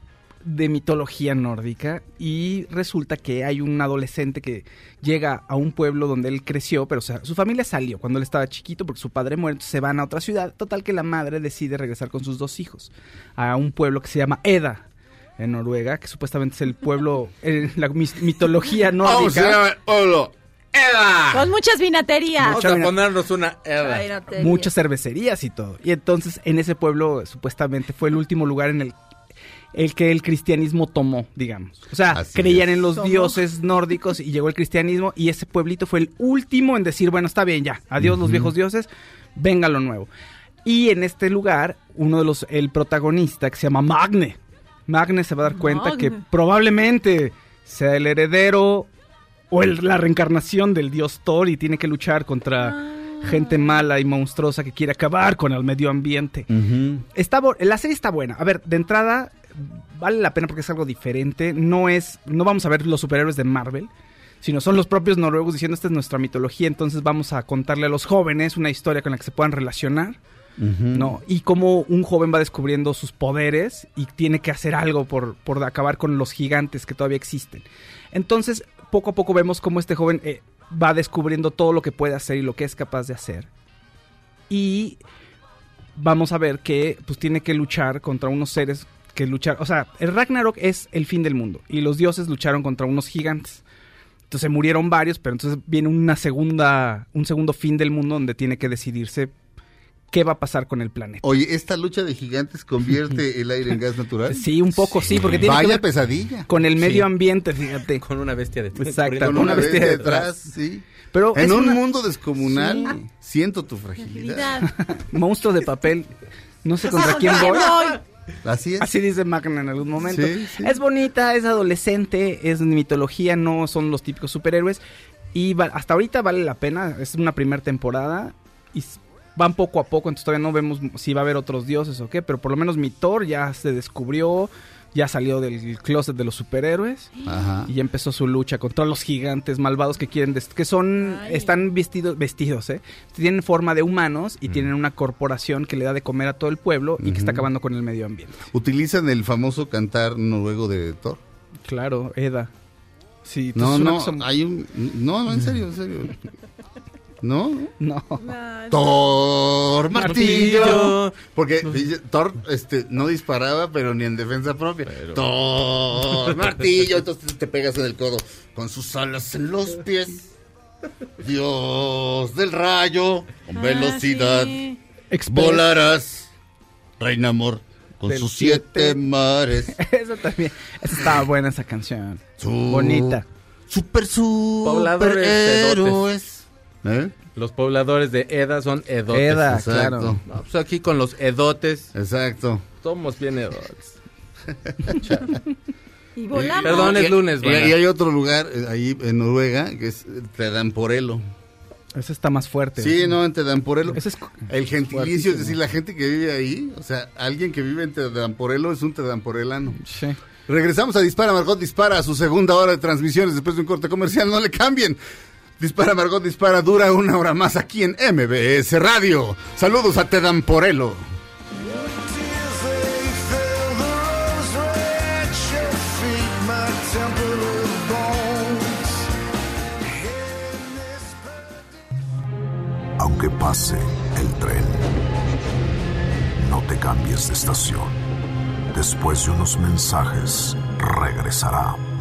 de mitología nórdica y resulta que hay un adolescente que llega a un pueblo donde él creció, pero o sea, su familia salió cuando él estaba chiquito porque su padre muere, entonces se van a otra ciudad, total que la madre decide regresar con sus dos hijos a un pueblo que se llama Eda en Noruega, que supuestamente es el pueblo en la mitología ¿Cómo se nórdica. Olo. ¡Eva! Con muchas vinaterías. Vamos a ponernos una Eva. Muchas cervecerías y todo. Y entonces en ese pueblo supuestamente fue el último lugar en el, el que el cristianismo tomó, digamos. O sea, Así creían es. en los Tomó. dioses nórdicos y llegó el cristianismo y ese pueblito fue el último en decir, bueno, está bien ya, adiós los viejos dioses, venga lo nuevo. Y en este lugar, uno de los, el protagonista que se llama Magne, Magne se va a dar cuenta que probablemente sea el heredero o el- la reencarnación del dios Thor y tiene que luchar contra Ah. gente mala y monstruosa que quiere acabar con el medio ambiente. Está bo- la serie está buena. A ver, de entrada vale la pena porque es algo diferente. No es, no vamos a ver los superhéroes de Marvel, sino son los propios noruegos diciendo esta es nuestra mitología. Entonces vamos a contarle a los jóvenes una historia con la que se puedan relacionar. ¿No? Y cómo un joven va descubriendo sus poderes y tiene que hacer algo por, por acabar con los gigantes que todavía existen. Entonces, poco a poco vemos cómo este joven eh, va descubriendo todo lo que puede hacer y lo que es capaz de hacer. Y vamos a ver que pues tiene que luchar contra unos seres que luchar, o sea, el Ragnarok es el fin del mundo y los dioses lucharon contra unos gigantes. Entonces murieron varios, pero entonces viene una segunda un segundo fin del mundo donde tiene que decidirse qué va a pasar con el planeta. Oye, ¿esta lucha de gigantes convierte el aire en gas natural? Sí, un poco sí, porque tiene que Vaya ver pesadilla. con el medio Sí. ambiente, fíjate. Con una bestia de Exacto, Con una una bestia bestia detrás. detrás, sí. Pero En es un una- mundo descomunal, Sí. siento tu fragilidad. Monstruo de papel. No sé contra quién voy. Así es. Así dice Magna en algún momento. Sí, sí. Es bonita, es adolescente, es mitología, no son los típicos superhéroes. Y va- hasta ahorita vale la pena, es una primera temporada y van poco a poco, entonces todavía no vemos si va a haber otros dioses o qué, pero por lo menos mi Thor ya se descubrió, ya salió del closet de los superhéroes Ajá. y ya empezó su lucha contra los gigantes malvados que quieren, des- que son, Ay. están vestidos, vestidos, ¿eh? Tienen forma de humanos y tienen una corporación que le da de comer a todo el pueblo y que está acabando con el medio ambiente. Utilizan el famoso cantar noruego de Thor. Claro, Eda. Sí, No, no, son- hay un... No, no, en serio, en serio. ¿No? No. Thor martillo. Martillo. Porque Thor este, no disparaba, pero ni en defensa propia. Thor martillo. Entonces te pegas en el codo. Con sus alas en los pies. Dios del rayo. Con ah, velocidad. sí. Volarás. Reina amor. Con Del sus siete siete. mares. Eso también. Esa estaba buena esa canción. Su- Bonita. Super, super Pobladores de héroes. ¿Eh? Los pobladores de Eda son edotes. Eda, exacto. claro. No, pues aquí con los edotes Exacto. somos bien edotes. Y volamos. Perdón, es lunes, Y, y hay otro lugar eh, ahí en Noruega que es Tedamporelo. Esa está más fuerte. Sí, no, en Tedamporelo. Ese es El gentilicio, fuertísimo. es decir, la gente que vive ahí, o sea, alguien que vive en Tedamporelo es un Tedamporelano. Sí. Regresamos a Dispara Margot Dispara a su segunda hora de transmisiones después de un corte comercial. No le cambien. Dispara Margot Dispara dura una hora más aquí en MBS Radio. Saludos a of bones. Aunque pase el tren, no te cambies de estación. Después de unos mensajes, regresará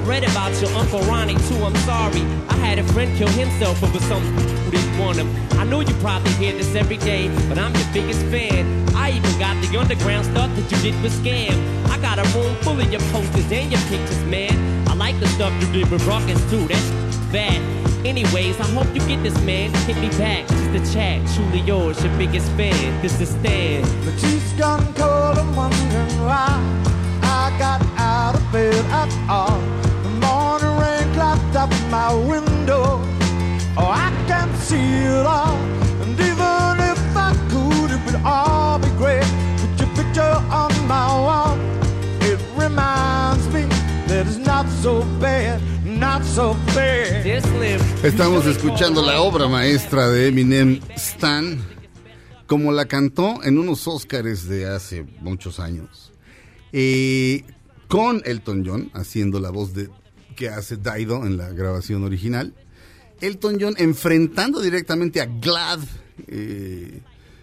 I read about your Uncle Ronnie too, I'm sorry. I had a friend kill himself over some who didn't want him. I know you probably hear this every day, but I'm your biggest fan. I even got the underground stuff that you did with Scam. I got a room full of your posters and your pictures, man. I like the stuff you did with Ruckus too, that's bad. Anyways, I hope you get this, man. Hit me back, just a chat. Truly yours, your biggest fan. This is Stan. The tea's gone cold, I'm wondering why I got out of bed at all. Up my window. Oh, I can see it all. And even if I could, it would all be great. Put your picture on my wall. It reminds me that it's not so bad, not so bad. Dear Slim. Estamos escuchando la obra maestra de Eminem, Stan, como la cantó en unos Óscares de hace muchos años. Eh, con Elton John haciendo la voz de que hace Dido en la grabación original. Elton John enfrentando directamente a GLAD, eh,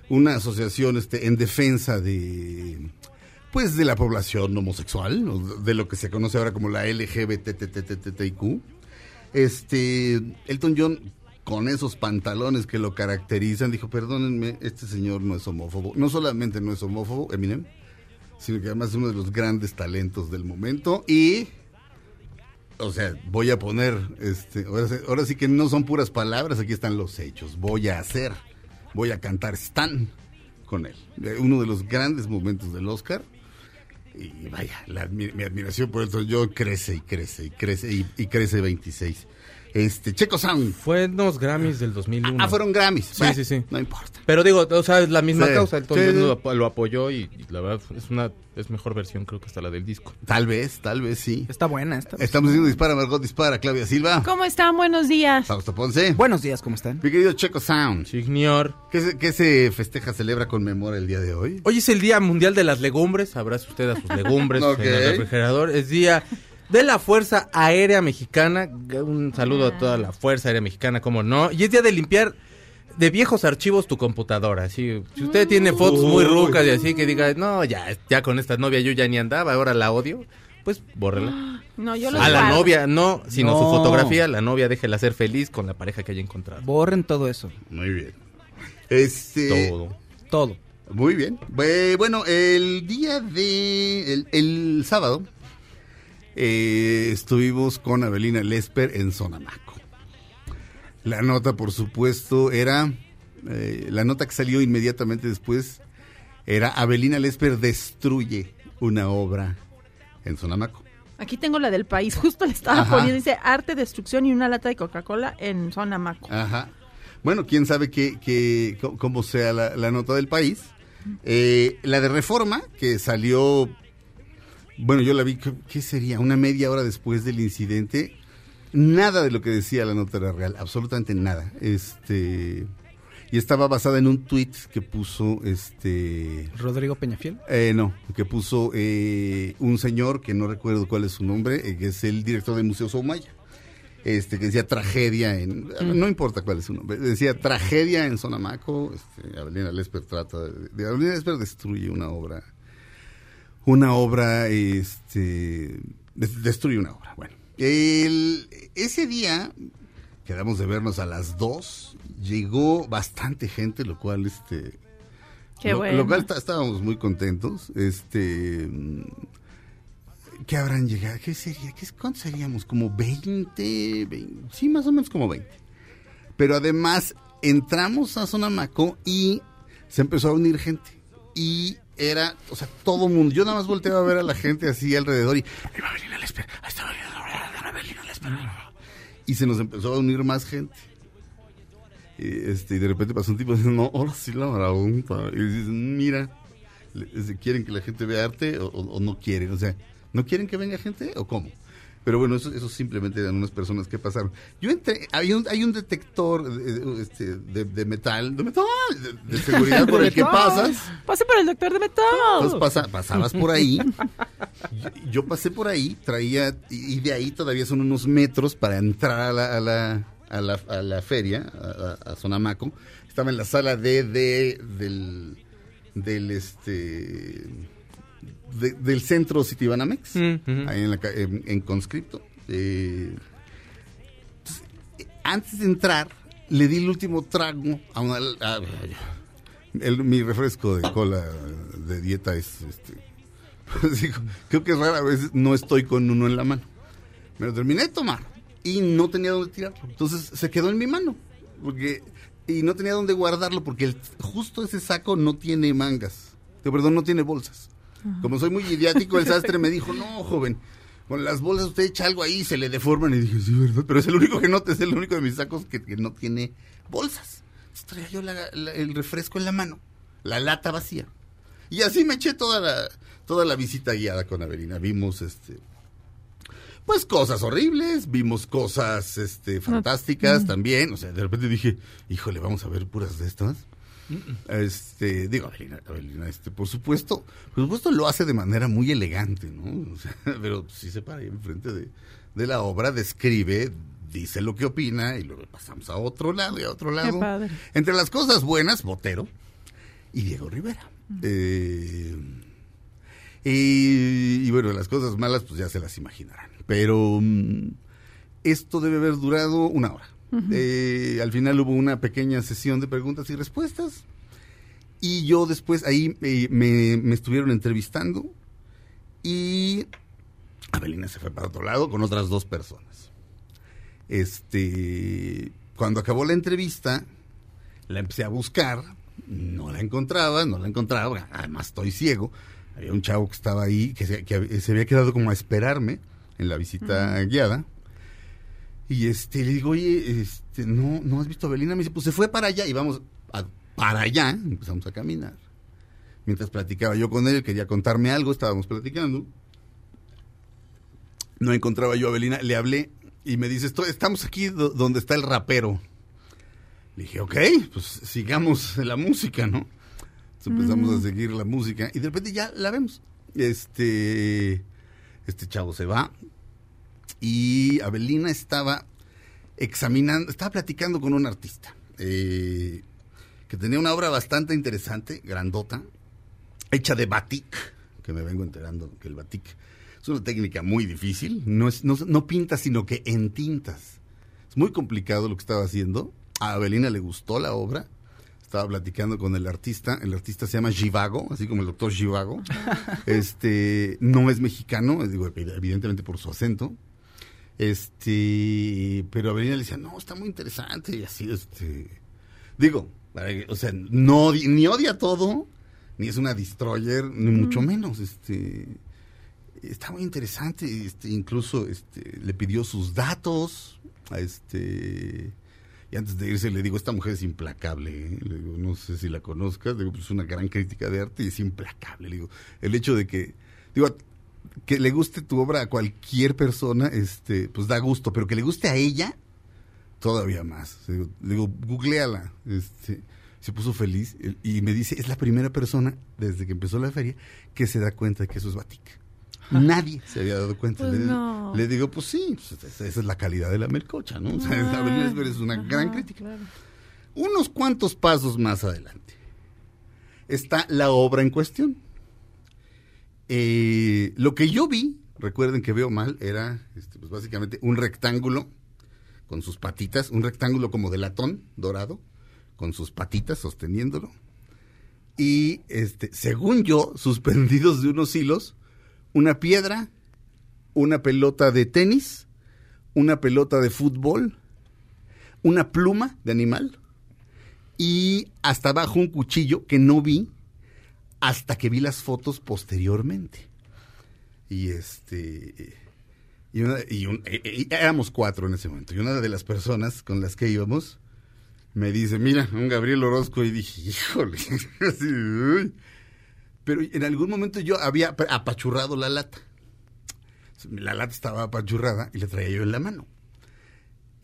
una asociación este, en defensa de pues de la población homosexual, de lo que se conoce ahora como la LGBTTTTIQ. Este, Elton John, con esos pantalones que lo caracterizan, dijo, perdónenme, este señor no es homófobo. No solamente no es homófobo, Eminem, sino que además es uno de los grandes talentos del momento. Y, o sea, voy a poner, este, ahora, sí- que no son puras palabras, aquí están los hechos. Voy a hacer, voy a cantar Stan con él. Uno de los grandes momentos del Oscar. Y vaya, la admi- mi admiración por Elton John crece y crece y crece y, y crece 26. Este, Checo Sound. Fue en los Grammys del 2001. Ah, fueron Grammys. Sí, Bueno, sí, sí. No importa. Pero digo, o sea, es la misma Sí, causa. Entonces sí. lo, ap- lo apoyó y, y la verdad es una es mejor versión creo que hasta la del disco. Tal vez, tal vez sí. Está buena esta. Estamos haciendo Dispara, Margot Dispara, Claudia Silva. ¿Cómo están? Buenos días. Fausto Ponce. Buenos días, ¿cómo están? Mi querido Checo Sound. Señor. ¿Qué se, qué se festeja, celebra, conmemora el día de hoy? Hoy es el Día Mundial de las Legumbres. Abrace usted a sus legumbres en el refrigerador. Es Día de la Fuerza Aérea Mexicana. Un saludo a toda la Fuerza Aérea Mexicana, como no. Y es Día de limpiar de viejos archivos tu computadora. Así, si usted tiene fotos muy Uy. rucas y así que diga, no, ya, ya con esta novia yo ya ni andaba, ahora la odio, pues bórrela. No, yo los A la novia, no, sino No. su fotografía, la novia déjela ser feliz con la pareja que haya encontrado. Borren todo eso. Muy bien. Este. Todo. Todo. Muy bien. Bueno, el día de. El, el sábado. Eh, estuvimos con Abelina Lesper en Sonamaco. La nota, por supuesto, era. eh, la nota que salió inmediatamente después era Abelina Lesper destruye una obra en Sonamaco. Aquí tengo la del país. Justo le estaba Ajá. poniendo. Dice arte, destrucción y una lata de Coca-Cola en zona Maco. Ajá. Bueno, quién sabe qué, qué- cómo sea la, la nota del país. Eh, la de Reforma, que salió, bueno, yo la vi, ¿qué, qué sería? Una media hora después del incidente. Nada de lo que decía la nota era real, absolutamente nada. Este y estaba basada en un tweet que puso este Rodrigo Peñafiel. eh, no, que puso eh, un señor que no recuerdo cuál es su nombre, eh, que es el director del Museo Soumaya. Este, que decía tragedia en. No importa cuál es su nombre. Decía tragedia en Sonamaco. Este, Avelina Lesper trata de. de- Avelina Lesper destruye una obra. Una obra. Este. des- destruye una obra. Bueno. El- ese día. Quedamos de vernos a las 2. Llegó bastante gente, lo cual este. Qué lo, bueno. lo cual está- estábamos muy contentos. Este. ¿Qué habrán llegado? ¿Qué sería? ¿Qué, ¿Cuántos seríamos? ¿Como 20, 20? Sí, más o menos como 20. Pero además entramos a Sonamaco y se empezó a unir gente. Y era, o sea, todo mundo. Yo nada más volteaba a ver a la gente así alrededor y. "Ahí va Avelina Lesper, ahí está Avelina, Avelina Lesper". Y se nos empezó a unir más gente. Y, este, y de repente pasó un tipo diciendo, no, ahora sí la marabunta. Y dices, mira, ¿quieren que la gente vea arte o- o no quieren? O sea, ¿no quieren que venga gente o cómo? Pero bueno, eso, eso simplemente eran unas personas que pasaron. Yo entré, hay un, hay un detector de, este, de, de metal, de metal, de, de seguridad por el que pasas. Pase por el doctor de metal. Entonces pasa- pasabas por ahí. Yo, yo pasé por ahí, traía, y, de ahí todavía son unos metros para entrar a la, a la, a la, a la feria, a, a- a Sonamaco. Estaba en la sala D de, del, del, este, de- del centro Citibanamex, Mm, ahí en, la en, en conscripto. Eh, entonces, antes de entrar, le di el último trago a una... a- el- mi refresco de cola de dieta es este creo que rara vez no estoy con uno en la mano. Me lo terminé de tomar y no tenía dónde tirarlo. Entonces se quedó en mi mano porque y no tenía dónde guardarlo porque el- justo ese saco no tiene mangas. Perdón no tiene bolsas como soy muy idiático el sastre me dijo no joven con las bolsas usted echa algo ahí y se le deforman y dije sí verdad pero es el único que no es el único de mis sacos que, que no tiene bolsas entonces traía yo la- la- el refresco en la mano, la lata vacía. Y así me eché toda la, toda la visita guiada con Avelina. Vimos este pues cosas horribles, vimos cosas este fantásticas también. O sea, de repente dije, híjole, vamos a ver puras de estas. Este, digo, Avelina, este, por supuesto, por supuesto lo hace de manera muy elegante, ¿no? O sea, pero sí se para ahí enfrente de, de la obra, describe, dice lo que opina y luego pasamos a otro lado y a otro lado. padre. Entre las cosas buenas, Botero y Diego Rivera. Eh, y, y bueno, las cosas malas, pues ya se las imaginarán. Pero mm, esto debe haber durado una hora. Eh, al final hubo una pequeña sesión de preguntas y respuestas. Y yo después ahí eh, me, me estuvieron entrevistando. Y Avelina se fue para otro lado con otras dos personas. Este, cuando acabó la entrevista, la empecé a buscar, no la encontraba, no la encontraba, además estoy ciego. Había un chavo que estaba ahí, que se, que hab- se había quedado como a esperarme en la visita guiada. Y este, le digo, oye, este, no, no has visto a Belina. Me dice, pues se fue para allá y vamos a- para allá. Empezamos a caminar. Mientras platicaba yo con él, quería contarme algo, estábamos platicando. No encontraba yo a Belina, le hablé y me dice, "Estoy- estamos aquí do- donde está el rapero. Le dije, ok, pues sigamos la música, ¿no? Entonces empezamos a seguir la música y de repente ya la vemos. Este, este chavo se va y Abelina estaba examinando, estaba platicando con un artista eh, que tenía una obra bastante interesante, grandota, hecha de batik, que me vengo enterando que el batik es una técnica muy difícil, no, es, no, no pinta sino que en tintas. Es muy complicado lo que estaba haciendo. A Abelina le gustó la obra. Estaba platicando con el artista. El artista se llama Givago, así como el doctor Givago. Este, no es mexicano, digo, evidentemente por su acento. Este, pero Abelina le decía, no, está muy interesante y así, este, digo, para que- o sea, no, ni odia todo, ni es una destroyer, ni mucho menos, este, está muy interesante, este, incluso, este, le pidió sus datos, a este, y antes de irse le digo, esta mujer es implacable, ¿eh? le digo, no sé si la conozcas, le digo, pues es una gran crítica de arte y es implacable, le digo, el hecho de que, digo, que le guste tu obra a cualquier persona, este, pues da gusto, pero que le guste a ella, todavía más. Le digo, digo, googleala. Este, se puso feliz el- y me dice, es la primera persona desde que empezó la feria que se da cuenta de que eso es batik. Nadie se había dado cuenta. Pues le, no. le digo, pues sí, pues, esa es la calidad de la melcocha, ¿no? O sea, es una gran crítica. Unos cuantos pasos más adelante está la obra en cuestión. Eh, lo que yo vi, recuerden que veo mal, era este, pues básicamente un rectángulo con sus patitas, un rectángulo como de latón dorado, con sus patitas sosteniéndolo. Y este, según yo, suspendidos de unos hilos, una piedra, una pelota de tenis, una pelota de fútbol, una pluma de animal y hasta abajo un cuchillo que no vi hasta que vi las fotos posteriormente. Y este y, una- y un- e- e- éramos cuatro en ese momento. Y una de las personas con las que íbamos me dice, mira, un Gabriel Orozco. Y dije, híjole. Pero en algún momento yo había ap- apachurrado la lata. La lata estaba apachurrada y la traía yo en la mano.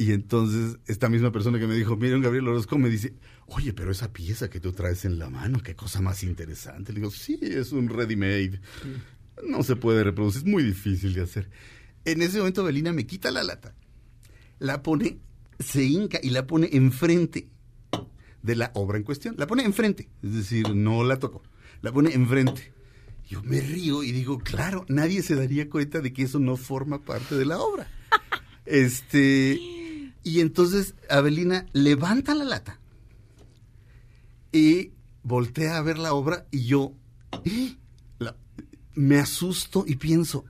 Y entonces esta misma persona que me dijo, mira, un Gabriel Orozco me dice, oye, pero esa pieza que tú traes en la mano, qué cosa más interesante. Le digo, sí, es un ready-made. No se puede reproducir, es muy difícil de hacer. En ese momento Belina me quita la lata, la pone, se hinca y la pone enfrente de la obra en cuestión. La pone enfrente, es decir, no la tocó, la pone enfrente. Yo me río y digo, claro, nadie se daría cuenta de que eso no forma parte de la obra. Este, y entonces Abelina levanta la lata y voltea a ver la obra y yo ¡eh! me asusto y pienso,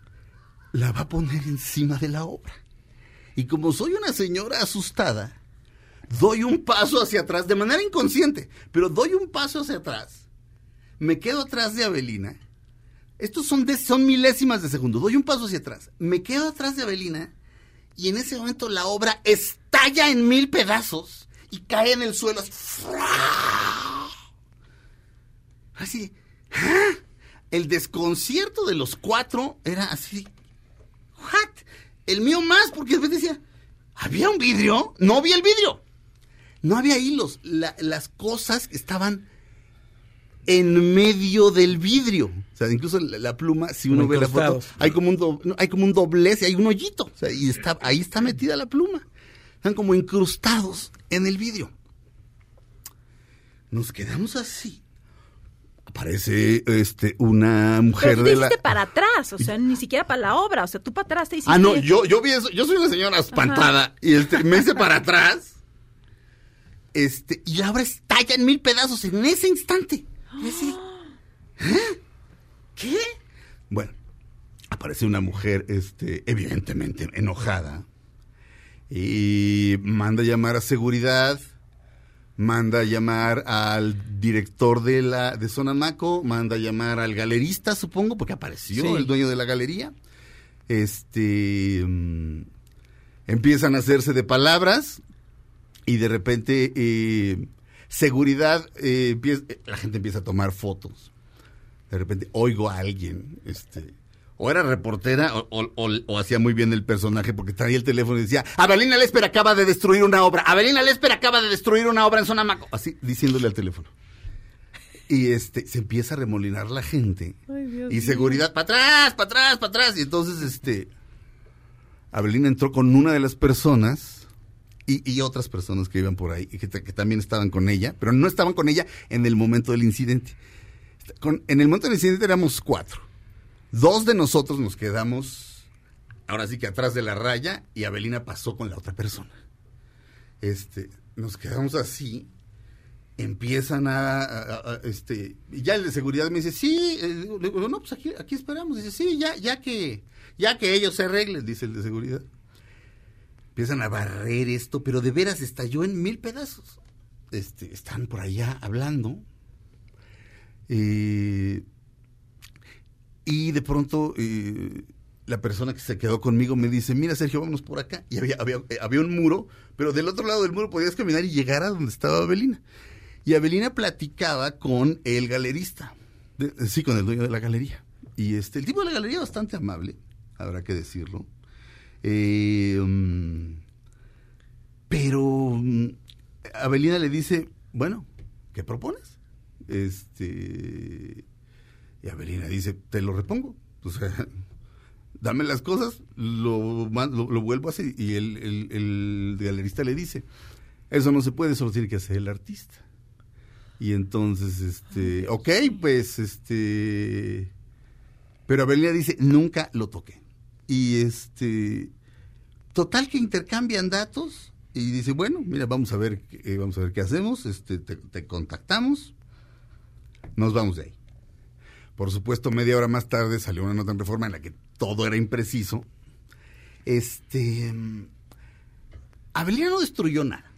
la va a poner encima de la obra. Y como soy una señora asustada, doy un paso hacia atrás de manera inconsciente, pero doy un paso hacia atrás. Me quedo atrás de Abelina. Estos son, de- son milésimas de segundo. Doy un paso hacia atrás. Me quedo atrás de Abelina y en ese momento la obra estalla en mil pedazos y cae en el suelo. así. ¿ah? El desconcierto de los cuatro era así. ¿What? El mío más, porque después decía, ¿había un vidrio? No vi el vidrio. No había hilos. La- las cosas estaban en medio del vidrio. O sea, incluso la, la pluma, si uno ve la foto, hay como un do- no, hay como un doblez y hay un hoyito. O sea, y está, ahí está metida la pluma. Están como incrustados en el vidrio. Nos quedamos así. Aparece este una mujer Pero tú de te la. para atrás, o sea, ni siquiera para la obra, o sea, tú para atrás te hiciste. Ah, no, yo, yo vi eso. Yo soy una señora espantada. Y este, me hice para atrás. Este, y la obra estalla en mil pedazos en ese instante. Y así, ¿eh? ¿Qué? Bueno, aparece una mujer, este, evidentemente enojada. Y manda a llamar a seguridad. Manda a llamar al director de la de Sonamaco, manda a llamar al galerista, supongo, porque apareció Sí. el dueño de la galería. Este mm, Empiezan a hacerse de palabras y de repente eh, seguridad, eh, empieza- la gente empieza a tomar fotos. De repente oigo a alguien, este, o era reportera o, o- o- o hacía muy bien el personaje porque traía el teléfono y decía, Abelina Lesper acaba de destruir una obra, Abelina Lesper acaba de destruir una obra en Zona Maco, así diciéndole al teléfono. Y este, se empieza a remolinar la gente. y seguridad, para atrás, para atrás, para atrás. Y entonces, este, Abelina entró con una de las personas y, otras personas que iban por ahí, que, que también estaban con ella, pero no estaban con ella en el momento del incidente. En el momento del incidente éramos cuatro. Dos de nosotros nos quedamos, ahora sí que atrás de la raya, y Abelina pasó con la otra persona. Este, nos quedamos así, empiezan a, este, ya el de seguridad me dice, sí, eh, le digo, no, pues aquí, aquí esperamos. Dice, sí, ya, ya que, ya que ellos se arreglen, dice el de seguridad. Empiezan a barrer esto, pero de veras estalló en mil pedazos. Este, están por allá hablando. Eh, y de pronto eh, la persona que se quedó conmigo me dice, mira Sergio, vámonos por acá. Y eh, había un muro, pero del otro lado del muro podías caminar y llegar a donde estaba Abelina. Y Abelina platicaba con el galerista, sí, con el dueño de la galería. Y este, el tipo de la galería bastante amable, habrá que decirlo. Eh, mm, pero mm, Abelina le dice, bueno, ¿qué propones? Este, y Abelina dice, te lo repongo. O sea, dame las cosas, lo, lo, lo vuelvo a hacer. Y el, el- el galerista le dice, eso no se puede, solo tiene que hacer el artista. Y entonces, este, ok, pues, este, pero Abelina dice, nunca lo toqué. Y este, total que intercambian datos y dice, bueno, mira, vamos a ver, eh, vamos a ver qué hacemos, este, te, contactamos, nos vamos de ahí. Por supuesto, media hora más tarde salió una nota en Reforma en la que todo era impreciso. Este, mm, Abelina no destruyó nada.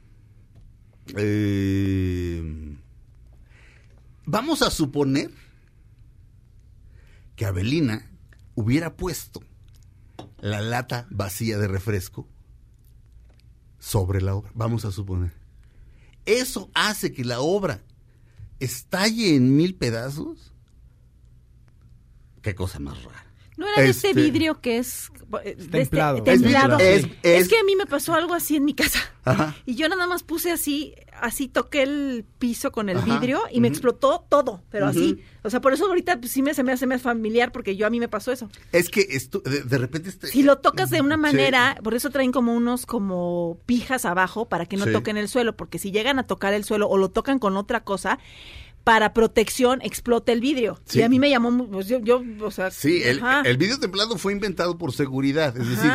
Eh, vamos a suponer que Abelina hubiera puesto la lata vacía de refresco sobre la obra. Vamos a suponer. Eso hace que la obra estalle en mil pedazos. Qué cosa más rara. ¿No era de este Este- vidrio que es eh, este- templado. templado? Es- Es, es- que a mí me pasó algo así en mi casa. Ajá. Y yo nada más puse así, así toqué el piso con el Ajá, vidrio y me explotó todo, pero así. O sea, por eso ahorita pues, sí me, se me hace más familiar porque yo a mí me pasó eso. Es que esto, de, de repente este, Si lo tocas de una Sí. manera, por eso traen como unos como pijas abajo para que no Sí. toquen el suelo, porque si llegan a tocar el suelo o lo tocan con otra cosa, para protección explota el vidrio. Sí. Y a mí me llamó, pues yo, yo o sea, Sí, el, vidrio templado fue inventado por seguridad, es decir.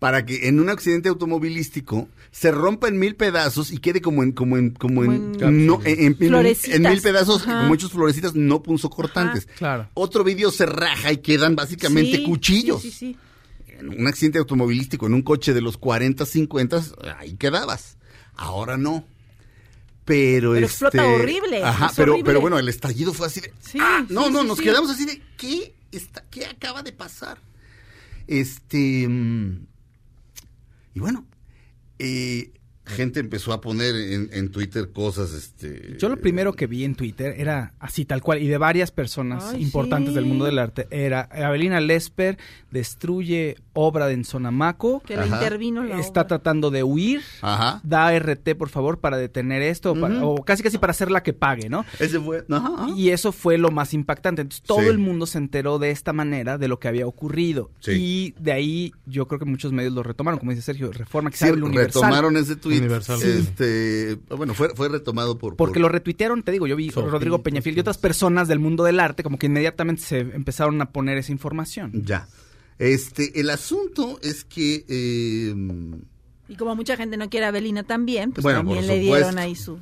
Para que en un accidente automovilístico se rompa en mil pedazos y quede como en como en como en, Como en- no, en, en- en- Florecitas. en mil pedazos Ajá. como hechos florecitas no punzocortantes. Claro. Otro vidrio se raja y quedan básicamente Sí, cuchillos. Sí, sí, sí. En un accidente automovilístico en un coche de los 40, 50, ahí quedabas. Ahora no. Pero, Pero este, explota horrible, Ajá, es pero, horrible. pero bueno, el estallido fue así de. Sí, ¡Ah! No, sí, no, sí, nos sí. quedamos así de. ¿Qué, está, ¿Qué acaba de pasar? Este. Bueno, eh, gente empezó a poner en, en Twitter cosas, este. Yo lo primero que vi en Twitter era así tal cual y de varias personas Ay, importantes sí. del mundo del arte era Abelina Lesper destruye obra de Ensonamaco, Que le intervino la está obra. tratando de huir, Ajá. da RT por favor para detener esto o para- o casi casi para hacerla que pague, ¿no? Ese fue. Ajá, ajá. Y eso fue lo más impactante. Entonces todo Sí. el mundo se enteró de esta manera de lo que había ocurrido. Sí. Y de ahí yo creo que muchos medios lo retomaron, como dice Sergio, Reforma, quizá Sí, el Universal. retomaron ese tweet. Universal. Este, bueno, fue, fue retomado por. Porque por- lo retuitearon, te digo, yo vi Rodrigo Peñafiel y otras personas del mundo del arte, como que inmediatamente se empezaron a poner esa información. Ya. Este, el asunto es que. eh, Y como mucha gente no quiere a Belina también, pues Bueno, también le dieron ahí su...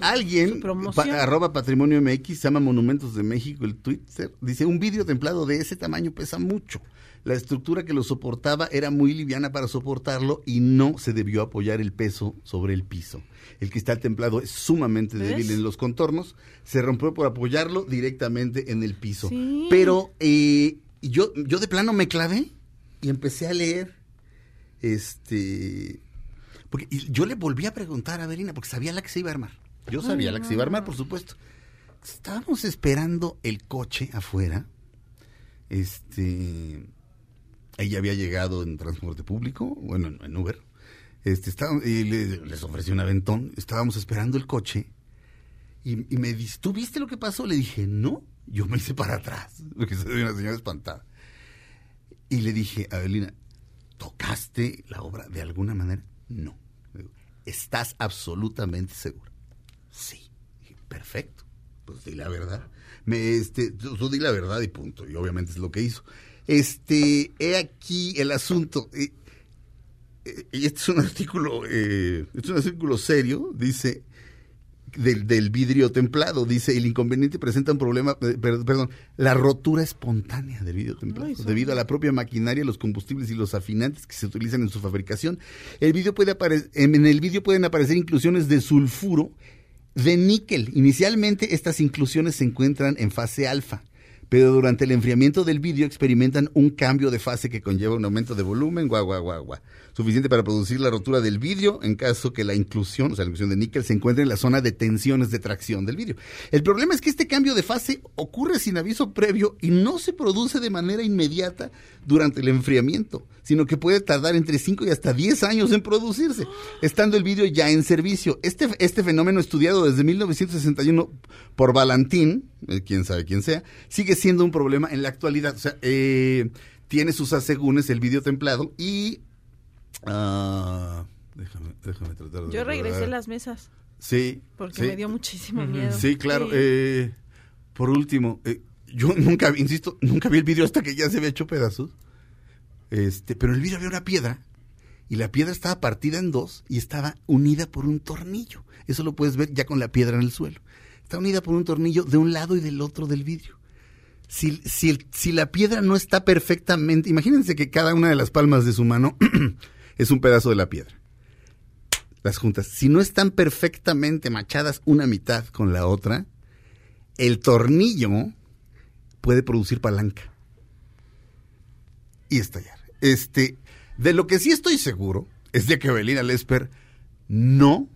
alguien, Su promoción. pa- arroba patrimonio MX, se llama Monumentos de México, el Twitter, dice: Un vidrio templado de ese tamaño pesa mucho. La estructura que lo soportaba era muy liviana para soportarlo y no se debió apoyar el peso sobre el piso. El cristal templado es sumamente ¿Ves? débil en los contornos, se rompió por apoyarlo directamente en el piso. Sí. Pero eh, yo, yo de plano me clavé y empecé a leer Este. Porque yo le volví a preguntar a Avelina, porque sabía la que se iba a armar. Yo sabía la que se iba a armar, por supuesto. Estábamos esperando el coche afuera. Este. Ella había llegado en transporte público, bueno, en, Uber. Este, estábamos- y le- les ofrecí un aventón. Estábamos esperando el coche. Y, me dice, ¿tú viste lo que pasó? Le dije, no. Yo me hice para atrás, porque soy una señora espantada. Y le dije, Avelina, ¿tocaste la obra de alguna manera? No. ¿Estás absolutamente segura? Sí. Dije, perfecto. Pues di la verdad. Me, este, tú di la verdad y punto. Y obviamente es lo que hizo. Este, he aquí el asunto. Eh, y este es un artículo, eh, este es un artículo serio, dice, del, del vidrio templado. Dice, el inconveniente presenta un problema, eh, per- perdón, la rotura espontánea del vidrio templado, debido a la propia maquinaria, los combustibles y los afinantes que se utilizan en su fabricación. El vidrio puede en el vidrio pueden aparecer inclusiones de sulfuro de níquel. Inicialmente estas inclusiones se encuentran en fase alfa, pero durante el enfriamiento del vidrio experimentan un cambio de fase que conlleva un aumento de volumen, guau, guau, guau, guau. Suficiente para producir la rotura del vidrio en caso que la inclusión, o sea, la inclusión de níquel, se encuentre en la zona de tensiones de tracción del vidrio. El problema es que este cambio de fase ocurre sin aviso previo y no se produce de manera inmediata durante el enfriamiento, sino que puede tardar entre 5 y hasta 10 años en producirse, estando el vidrio ya en servicio. Este, este fenómeno estudiado desde 1961 por Valentín, eh, quién sabe quién sea, sigue siendo un problema en la actualidad. O sea, eh, tiene sus asegúnes el vidrio templado y... ah, déjame, déjame tratar de Yo regresé recordar. las mesas Sí. porque sí. me dio muchísimo miedo. Sí, claro. Sí. eh, por último, eh, yo nunca, insisto, nunca vi el vidrio hasta que ya se había hecho pedazos. Este, pero en el vidrio había una piedra y la piedra estaba partida en dos y estaba unida por un tornillo. Eso lo puedes ver ya con la piedra en el suelo. Está unida por un tornillo de un lado y del otro del vidrio. Si, si, si la piedra no está perfectamente, imagínense que cada una de las palmas de su mano es un pedazo de la piedra las juntas, si no están perfectamente machadas una mitad con la otra, el tornillo puede producir palanca y estallar. Este, de lo que sí estoy seguro es de que Evelina Lesper no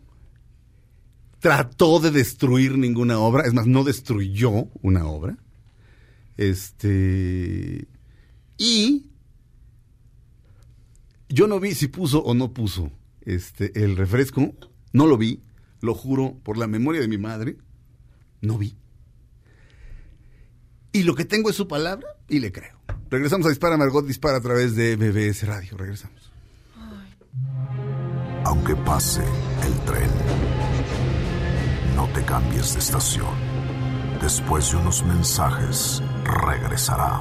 trató de destruir ninguna obra, es más, no destruyó una obra. Este, y yo no vi si puso o no puso este el refresco, no lo vi, lo juro por la memoria de mi madre, no vi. Y lo que tengo es su palabra y le creo. Regresamos a Dispara Margot Dispara a través de BBS Radio. Regresamos. Aunque pase el tren, no te cambies de estación. Después de unos mensajes, regresará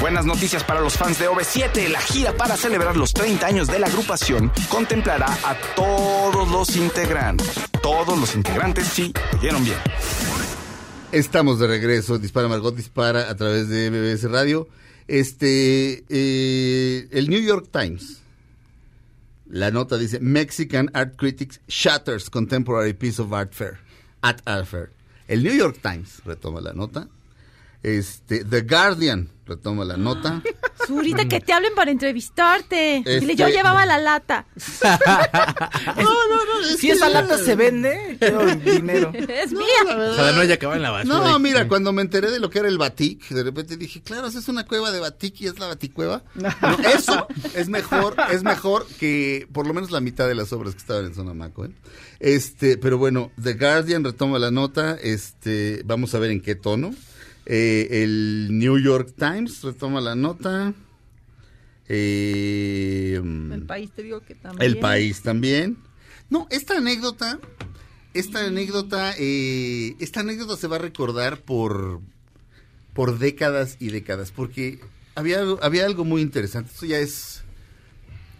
Buenas noticias para los fans de OV7. La gira para celebrar los 30 años de la agrupación contemplará a todos los integrantes. Todos los integrantes, sí, oyeron bien. Estamos de regreso, Dispara Margot Dispara a través de BBS Radio. Este, eh, el New York Times, la nota dice, Mexican Art Critics Shatters Contemporary Piece of Art Fair, at Art Fair. El New York Times retoma la nota. Este, The Guardian retoma la nota. Zurita, que te hablen para entrevistarte. Este- Dile, yo llevaba la lata. No, no, no. es Si que- esa lata se vende, quiero el dinero. es mía. Ojalá no haya acabado en la basura. No, Y- mira, cuando me enteré de lo que era el Batik, de repente dije, claro, esa es una cueva de Batik y es la Baticueva. No, eso es mejor, es mejor que por lo menos la mitad de las obras que estaban en Sonamaco, ¿eh? Este, pero bueno, The Guardian retoma la nota, este, vamos a ver en qué tono. Eh, el New York Times retoma la nota. Eh, El país te digo que también. el país también. No, esta anécdota, esta anécdota, eh, esta anécdota se va a recordar por, por décadas y décadas, porque había, algo- había algo muy interesante. Esto ya es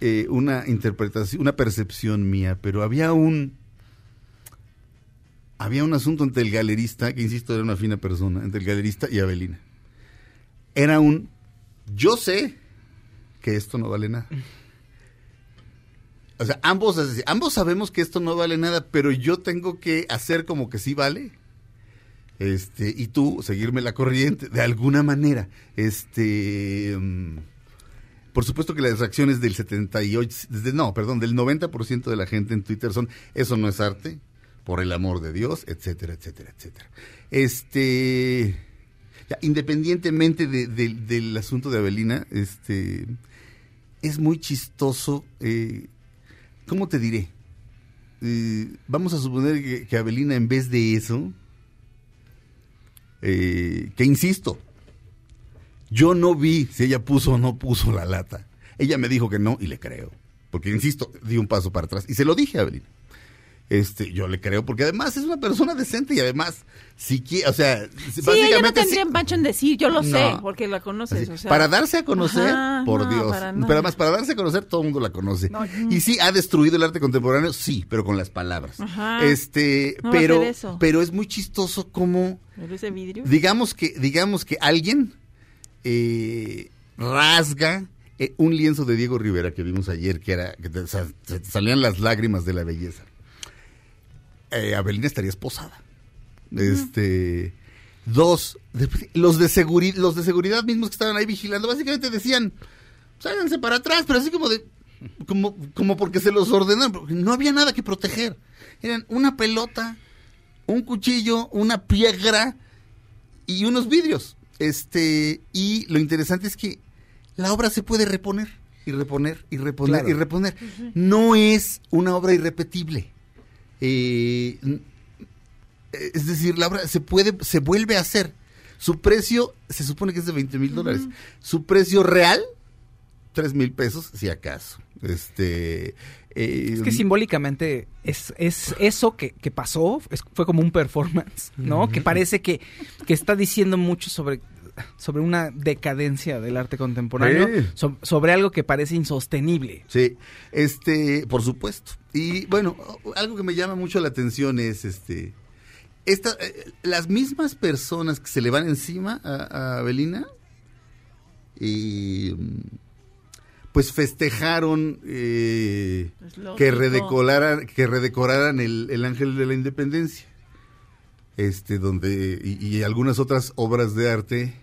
eh, una interpretación, una percepción mía, pero había un, había un asunto entre el galerista, que insisto era una fina persona, entre el galerista y Avelina. Era un, yo sé que esto no vale nada. O sea, ambos, ambos sabemos que esto no vale nada, pero yo tengo que hacer como que sí vale. Este, y tú seguirme la corriente de alguna manera. Este, mm, por supuesto que las reacciones del 78, desde, no, perdón, del 90% de la gente en Twitter son, eso no es arte, por el amor de Dios, etcétera, etcétera, etcétera. Este, independientemente de- de- del asunto de Avelina, este, es muy chistoso, eh, ¿cómo te diré? Eh, vamos a suponer que, que Avelina en vez de eso, eh, que insisto, yo no vi si ella puso o no puso la lata. Ella me dijo que no y le creo. Porque, insisto, di un paso para atrás. Y se lo dije a Avelina. Este, yo le creo, porque además es una persona decente y además, si quiere, o sea, Sí, ella no básicamente sí- tendría empacho en decir, yo lo sé, No. porque la conoces. Así, o sea. para darse a conocer, Ajá, por no, Dios. para Pero además, para darse a conocer, todo el mundo la conoce. Y sí, ha destruido el arte contemporáneo, sí, pero con las palabras. Ajá. Este, No va a pero, pero es muy chistoso como, ¿Pero ese vidrio? digamos que, digamos que alguien eh, rasga eh, un lienzo de Diego Rivera que vimos ayer, que era, que te- o sea, se te salían las lágrimas de la belleza. Eh, Abelina estaría esposada. Este, dos, de- los de seguridad, los de seguridad mismos que estaban ahí vigilando, básicamente decían, ságanse para atrás, pero así como de, como, como porque se los ordenaron, porque no había nada que proteger. Eran una pelota, un cuchillo, una piedra y unos vidrios. Este, y lo interesante es que la obra se puede reponer y reponer y reponer Claro. y reponer. No es una obra irrepetible. Eh, es decir, la obra se puede, se vuelve a hacer. Su precio se supone que es de 20 mil dólares. Su precio real, 3 mil pesos, si acaso. Este, eh, Es que simbólicamente es, es eso que, que pasó, es- fue como un performance, ¿no? Que parece que, que está diciendo mucho sobre, sobre una decadencia del arte contemporáneo, Sí. so- sobre algo que parece insostenible. Sí, este, por supuesto. Y bueno, algo que me llama mucho la atención es este esta, eh, las mismas personas que se le van encima a, a Abelina y pues festejaron eh, que redecoraran que redecoraran el, el ángel de la independencia este donde y, y algunas otras obras de arte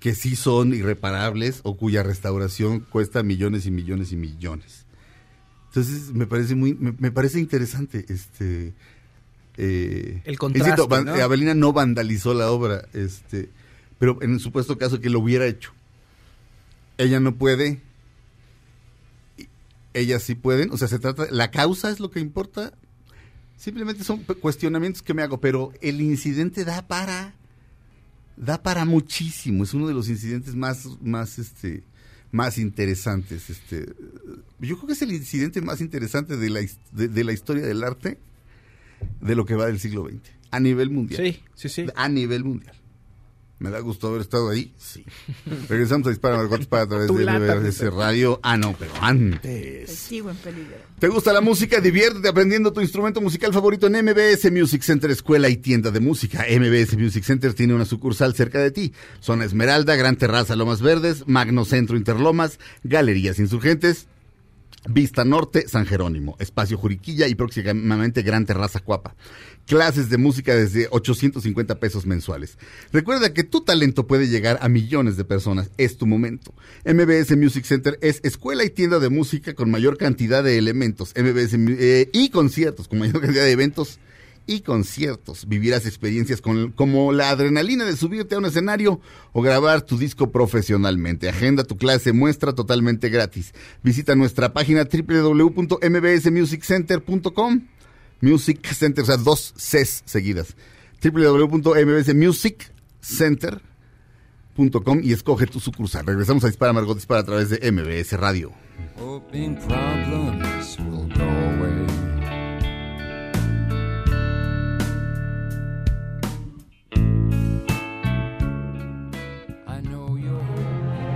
que sí son irreparables o cuya restauración cuesta millones y millones y millones. Entonces me parece muy, me, me parece interesante, este, eh, El contraste, van- ¿no? eh, Avelina no vandalizó la obra, este, pero en el supuesto caso que lo hubiera hecho, ella no puede, ellas sí pueden, o sea, se trata, la causa es lo que importa, simplemente son cuestionamientos que me hago, pero el incidente da para da para muchísimo. Es uno de los incidentes más, más, este, más interesantes. Este, yo creo que es el incidente más interesante de la, de, de la historia del arte de lo que va del siglo XX. A nivel mundial. Sí, sí, sí. A nivel mundial. Me da gusto haber estado ahí. Sí. Regresamos a Dispara Margot para a través de MBS Radio. Ah, no, pero antes. Sigo en peligro. ¿Te gusta la música? Diviértete aprendiendo tu instrumento musical favorito en MBS Music Center, escuela y tienda de música. MBS Music Center tiene una sucursal cerca de ti. Zona Esmeralda, Gran Terraza Lomas Verdes, Magno Centro Interlomas, Galerías Insurgentes, Vista Norte, San Jerónimo, Espacio Juriquilla y próximamente Gran Terraza Cuapa. Clases de música desde 850 pesos mensuales. Recuerda que tu talento puede llegar a millones de personas. Es tu momento. MBS Music Center es escuela y tienda de música con mayor cantidad de elementos. MBS eh, y conciertos con mayor cantidad de eventos y conciertos. Vivirás experiencias como la adrenalina de subirte a un escenario o grabar tu disco profesionalmente. Agenda tu clase muestra totalmente gratis. Visita nuestra página www.mbsmusiccenter.com. Music Center, o sea, dos Cs seguidas. www.mbsmusiccenter.com y escoge tu sucursal. Regresamos a Dispara Margot Dispara a través de MBS Radio.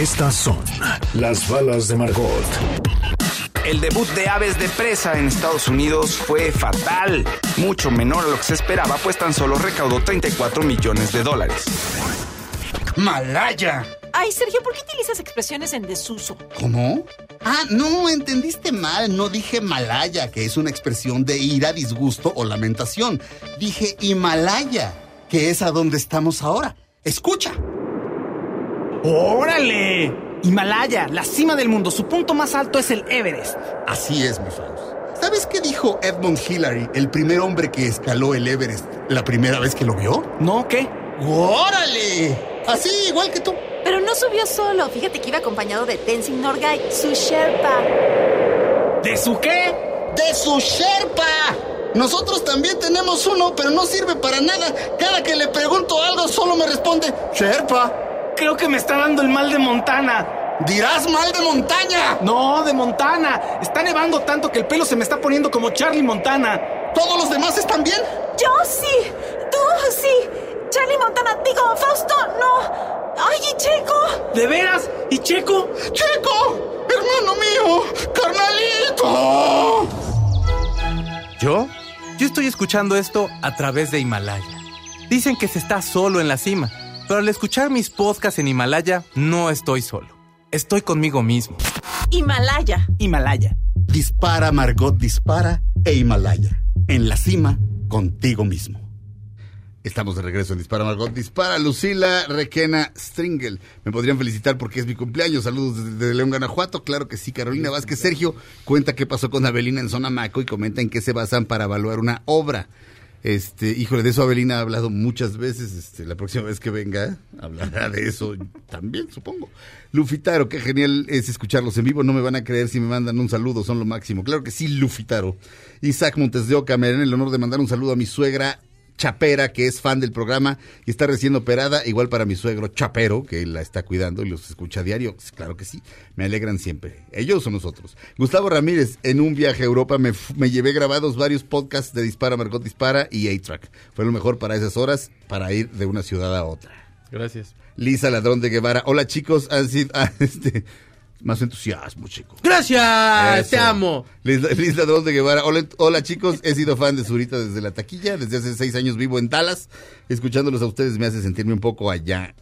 Estas son las balas de Margot. El debut de Aves de Presa en Estados Unidos fue fatal, mucho menor a lo que se esperaba, pues tan solo recaudó 34 millones de dólares. ¡Malaya! Ay, Sergio, ¿por qué utilizas expresiones en desuso? ¿Cómo? Ah, no, entendiste mal. No dije Malaya, que es una expresión de ira, disgusto o lamentación. Dije Himalaya, que es a donde estamos ahora. Escucha. ¡Órale! Himalaya, la cima del mundo. Su punto más alto es el Everest. Así es, mi Faust. ¿Sabes qué dijo Edmund Hillary, el primer hombre que escaló el Everest, la primera vez que lo vio? ¿No? ¿Qué? ¡Órale! Así, igual que tú. Pero no subió solo. Fíjate que iba acompañado de Tenzin Norgay, su Sherpa. ¿De su qué? ¡De su Sherpa! Nosotros también tenemos uno, pero no sirve para nada. Cada que le pregunto algo, solo me responde Sherpa. Creo que me está dando el mal de Montana. Dirás mal de montaña. No, de Montana. Está nevando tanto que el pelo se me está poniendo como Charlie Montana. ¿Todos los demás están bien? Yo sí. Tú sí. Charlie Montana, digo, Fausto, no. Ay, y Checo. ¿De veras? ¿Y Checo? ¡Checo! ¡Hermano mío! ¡Carnalito! ¿Yo? Yo estoy escuchando esto a través de Himalaya. Dicen que se está solo en la cima, pero al escuchar mis podcasts en Himalaya, no estoy solo. Estoy conmigo mismo. Himalaya. Himalaya. Dispara, Margot, dispara e Himalaya. En la cima, contigo mismo. Estamos de regreso en Dispara Margot. Dispara Lucila Requena Stringel. Me podrían felicitar porque es mi cumpleaños. Saludos desde, León, Guanajuato. Claro que sí. Carolina Vázquez Sergio cuenta qué pasó con Abelina en Zona Maco y comenta en qué se basan para evaluar una obra. Este, híjole, de eso Abelina ha hablado muchas veces. Este, la próxima vez que venga, hablará de eso también, supongo. Lufitaro, qué genial es escucharlos en vivo. No me van a creer si me mandan un saludo, son lo máximo. Claro que sí, Lufitaro. Isaac Montes de Oca, me el honor de mandar un saludo a mi suegra Chapera, que es fan del programa y está recién operada, igual para mi suegro Chapero, que la está cuidando y los escucha a diario. Claro que sí, me alegran siempre. Ellos son nosotros. Gustavo Ramírez, en un viaje a Europa me, me llevé grabados varios podcasts de Dispara, Margot Dispara y A-Track. Fue lo mejor para esas horas, para ir de una ciudad a otra. Gracias. Lisa Ladrón de Guevara. Hola chicos, han sido ah, este, más entusiasmo, chicos. Gracias, Eso. te amo. Liz, Liz Ladrón de Guevara. Hola, hola, chicos, he sido fan de Zurita desde la taquilla. Desde hace seis años vivo en Dallas. Escuchándolos a ustedes me hace sentirme un poco allá.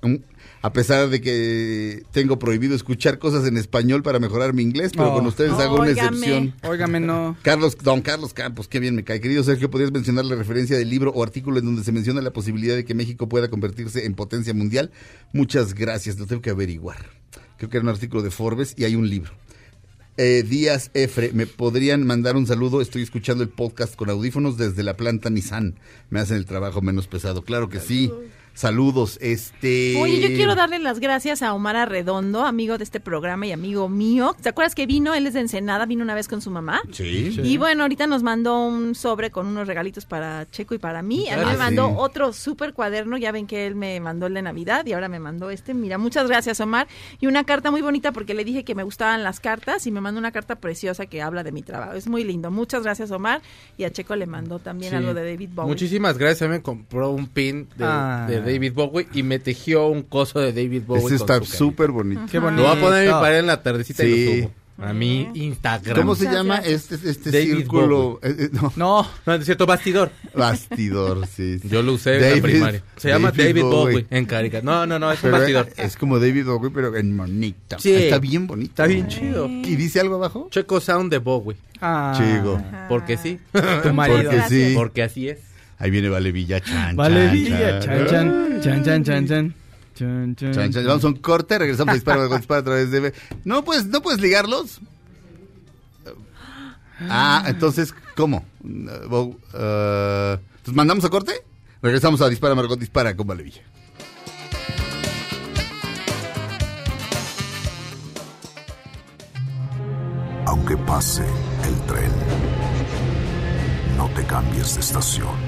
A pesar de que tengo prohibido escuchar cosas en español para mejorar mi inglés, pero Oh. con ustedes hago una Óigame. excepción. Óigame, no. Carlos, don Carlos Campos, qué bien me cae. Querido Sergio, ¿podrías mencionar la referencia del libro o artículo en donde se menciona la posibilidad de que México pueda convertirse en potencia mundial? Muchas gracias, lo tengo que averiguar. Creo que era un artículo de Forbes y hay un libro. Eh, Díaz Efre, ¿me podrían mandar un saludo? Estoy escuchando el podcast con audífonos desde la planta Nissan. Me hacen el trabajo menos pesado. Claro que sí. Saludos, este... Oye, yo quiero darle las gracias a Omar Arredondo, amigo de este programa y amigo mío. ¿Te acuerdas que vino? Él es de Ensenada, vino una vez con su mamá. Sí. Y bueno, ahorita nos mandó un sobre con unos regalitos para Checo y para mí. A mí Ah, me mandó sí. otro súper cuaderno. Ya ven que él me mandó el de Navidad y ahora me mandó este. Mira, muchas gracias, Omar. Y una carta muy bonita porque le dije que me gustaban las cartas y me mandó una carta preciosa que habla de mi trabajo. Es muy lindo. Muchas gracias, Omar. Y a Checo le mandó también Sí. algo de David Bowie. Muchísimas gracias. A mí me compró un pin de, Ah. de David Bowie y me tejió un coso de David Bowie. Con está súper bonito. Qué Lo bonito. voy a poner mi pared en la tardecita y Sí. lo subo. A mi Instagram. ¿Cómo se llama este, este David círculo? Eh, eh, no, No. No, es cierto, bastidor. bastidor, sí. sí. Yo lo usé en la primaria. Se llama David Bowie, Bowie. en caricatura. No, no, no, es un bastidor. es como David Bowie, pero en monito. Sí. Está bien bonito. Está bien chido. ¿Y dice algo abajo? Checo Sound de Bowie. Ah. Chico. Porque sí. Tu marido. Porque sí. Porque así es. Ahí viene Vale Villa. Chan, Vale, chan, Villa. chan. Chan, chan, chan, chan, chan, chan. Chan, chan. Chan, chan. Vamos a un corte, regresamos a disparar, disparar a través de... No puedes, no puedes ligarlos. Ah, entonces, ¿cómo? Uh, Bo- uh, ¿Entonces mandamos a corte? Regresamos a Dispara, Margot Dispara con Vale Villa. Aunque pase el tren, no te cambies de estación.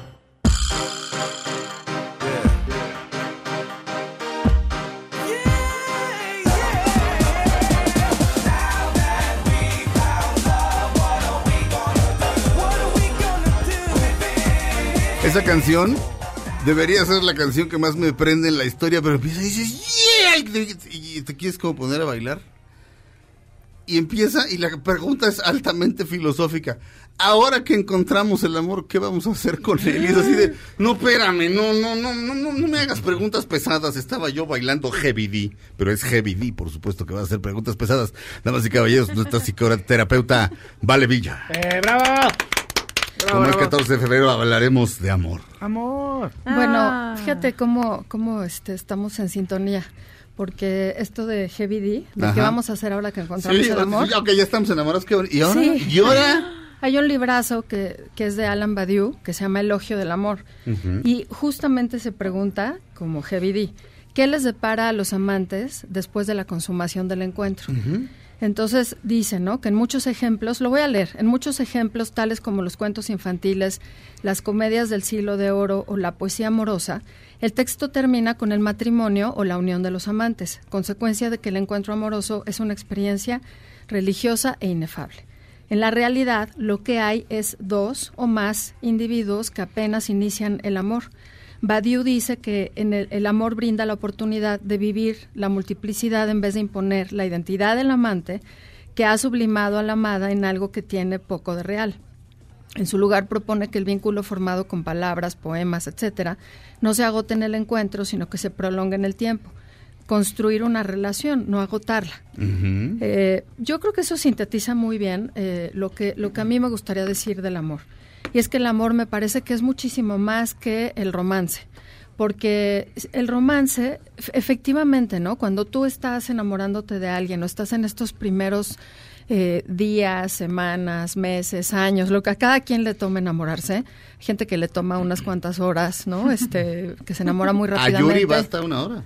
Esa canción debería ser la canción que más me prende en la historia, pero empieza y dices, ¡Yeah! Y te- quieres como poner a bailar. Y empieza, y la pregunta es altamente filosófica. Ahora que encontramos el amor, ¿qué vamos a hacer con él? Y es así de, no, espérame, no, no, no, no, no, no me hagas preguntas pesadas. Estaba yo bailando Heavy D, pero es Heavy D, por supuesto que va a hacer preguntas pesadas. Damas y caballeros, nuestra psicoterapeuta Vale Villa. ¡Eh, bravo! Como el 14 de febrero hablaremos de amor. Amor. Bueno, fíjate cómo, cómo este, estamos en sintonía. Porque esto de Heavy D, de Ajá. qué vamos a hacer ahora que encontramos Sí, el amor. ya, ok, ya estamos enamorados. ¿qué- ¿Y ahora? Sí. ¿Y ahora? Hay un librazo que, que es de Alan Badiou, que se llama Elogio del Amor. Y justamente se pregunta, como Heavy D, ¿qué les depara a los amantes después de la consumación del encuentro? Entonces dice, ¿no? Que en muchos ejemplos, lo voy a leer, en muchos ejemplos tales como los cuentos infantiles, las comedias del siglo de oro o la poesía amorosa, el texto termina con el matrimonio o la unión de los amantes, consecuencia de que el encuentro amoroso es una experiencia religiosa e inefable. En la realidad, lo que hay es dos o más individuos que apenas inician el amor. Badiou dice que en el, el amor brinda la oportunidad de vivir la multiplicidad en vez de imponer la identidad del amante que ha sublimado a la amada en algo que tiene poco de real. En su lugar propone que el vínculo formado con palabras, poemas, etcétera, no se agote en el encuentro, sino que se prolongue en el tiempo. Construir una relación, no agotarla. Eh, yo creo que eso sintetiza muy bien eh, lo, que, lo que a mí me gustaría decir del amor. Y es que el amor me parece que es muchísimo más que el romance. Porque el romance, efectivamente, ¿no? Cuando tú estás enamorándote de alguien o estás en estos primeros eh, días, semanas, meses, años, lo que a cada quien le toma enamorarse, hay gente que le toma unas cuantas horas, ¿no? Este, que se enamora muy A rápidamente. Yuri basta una hora.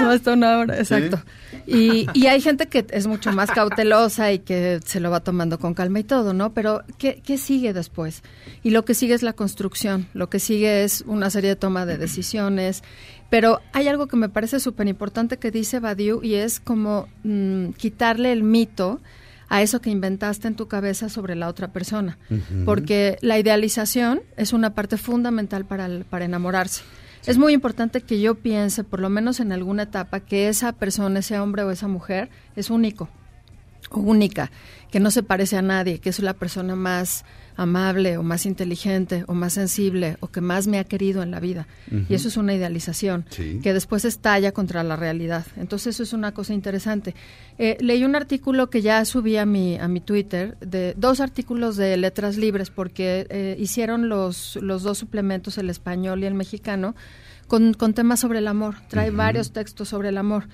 No, hasta una hora, exacto. Y, y hay gente que es mucho más cautelosa y que se lo va tomando con calma y todo, ¿no? Pero ¿qué, qué sigue después? Y lo que sigue es la construcción, lo que sigue es una serie de toma de decisiones. Pero hay algo que me parece súper importante que dice Badiou y es como mm, quitarle el mito a eso que inventaste en tu cabeza sobre la otra persona. Porque la idealización es una parte fundamental para, el- para enamorarse. Es muy importante que yo piense, por lo menos en alguna etapa, que esa persona, ese hombre o esa mujer, es único única, que no se parece a nadie, que es la persona más amable o más inteligente o más sensible o que más me ha querido en la vida. Y eso es una idealización Sí. que después estalla contra la realidad. Entonces eso es una cosa interesante. Eh, leí un artículo que ya subí a mi, a mi Twitter, de dos artículos de letras libres, porque eh, hicieron los, los dos suplementos, el español y el mexicano, con, con temas sobre el amor. Trae varios textos sobre el amor.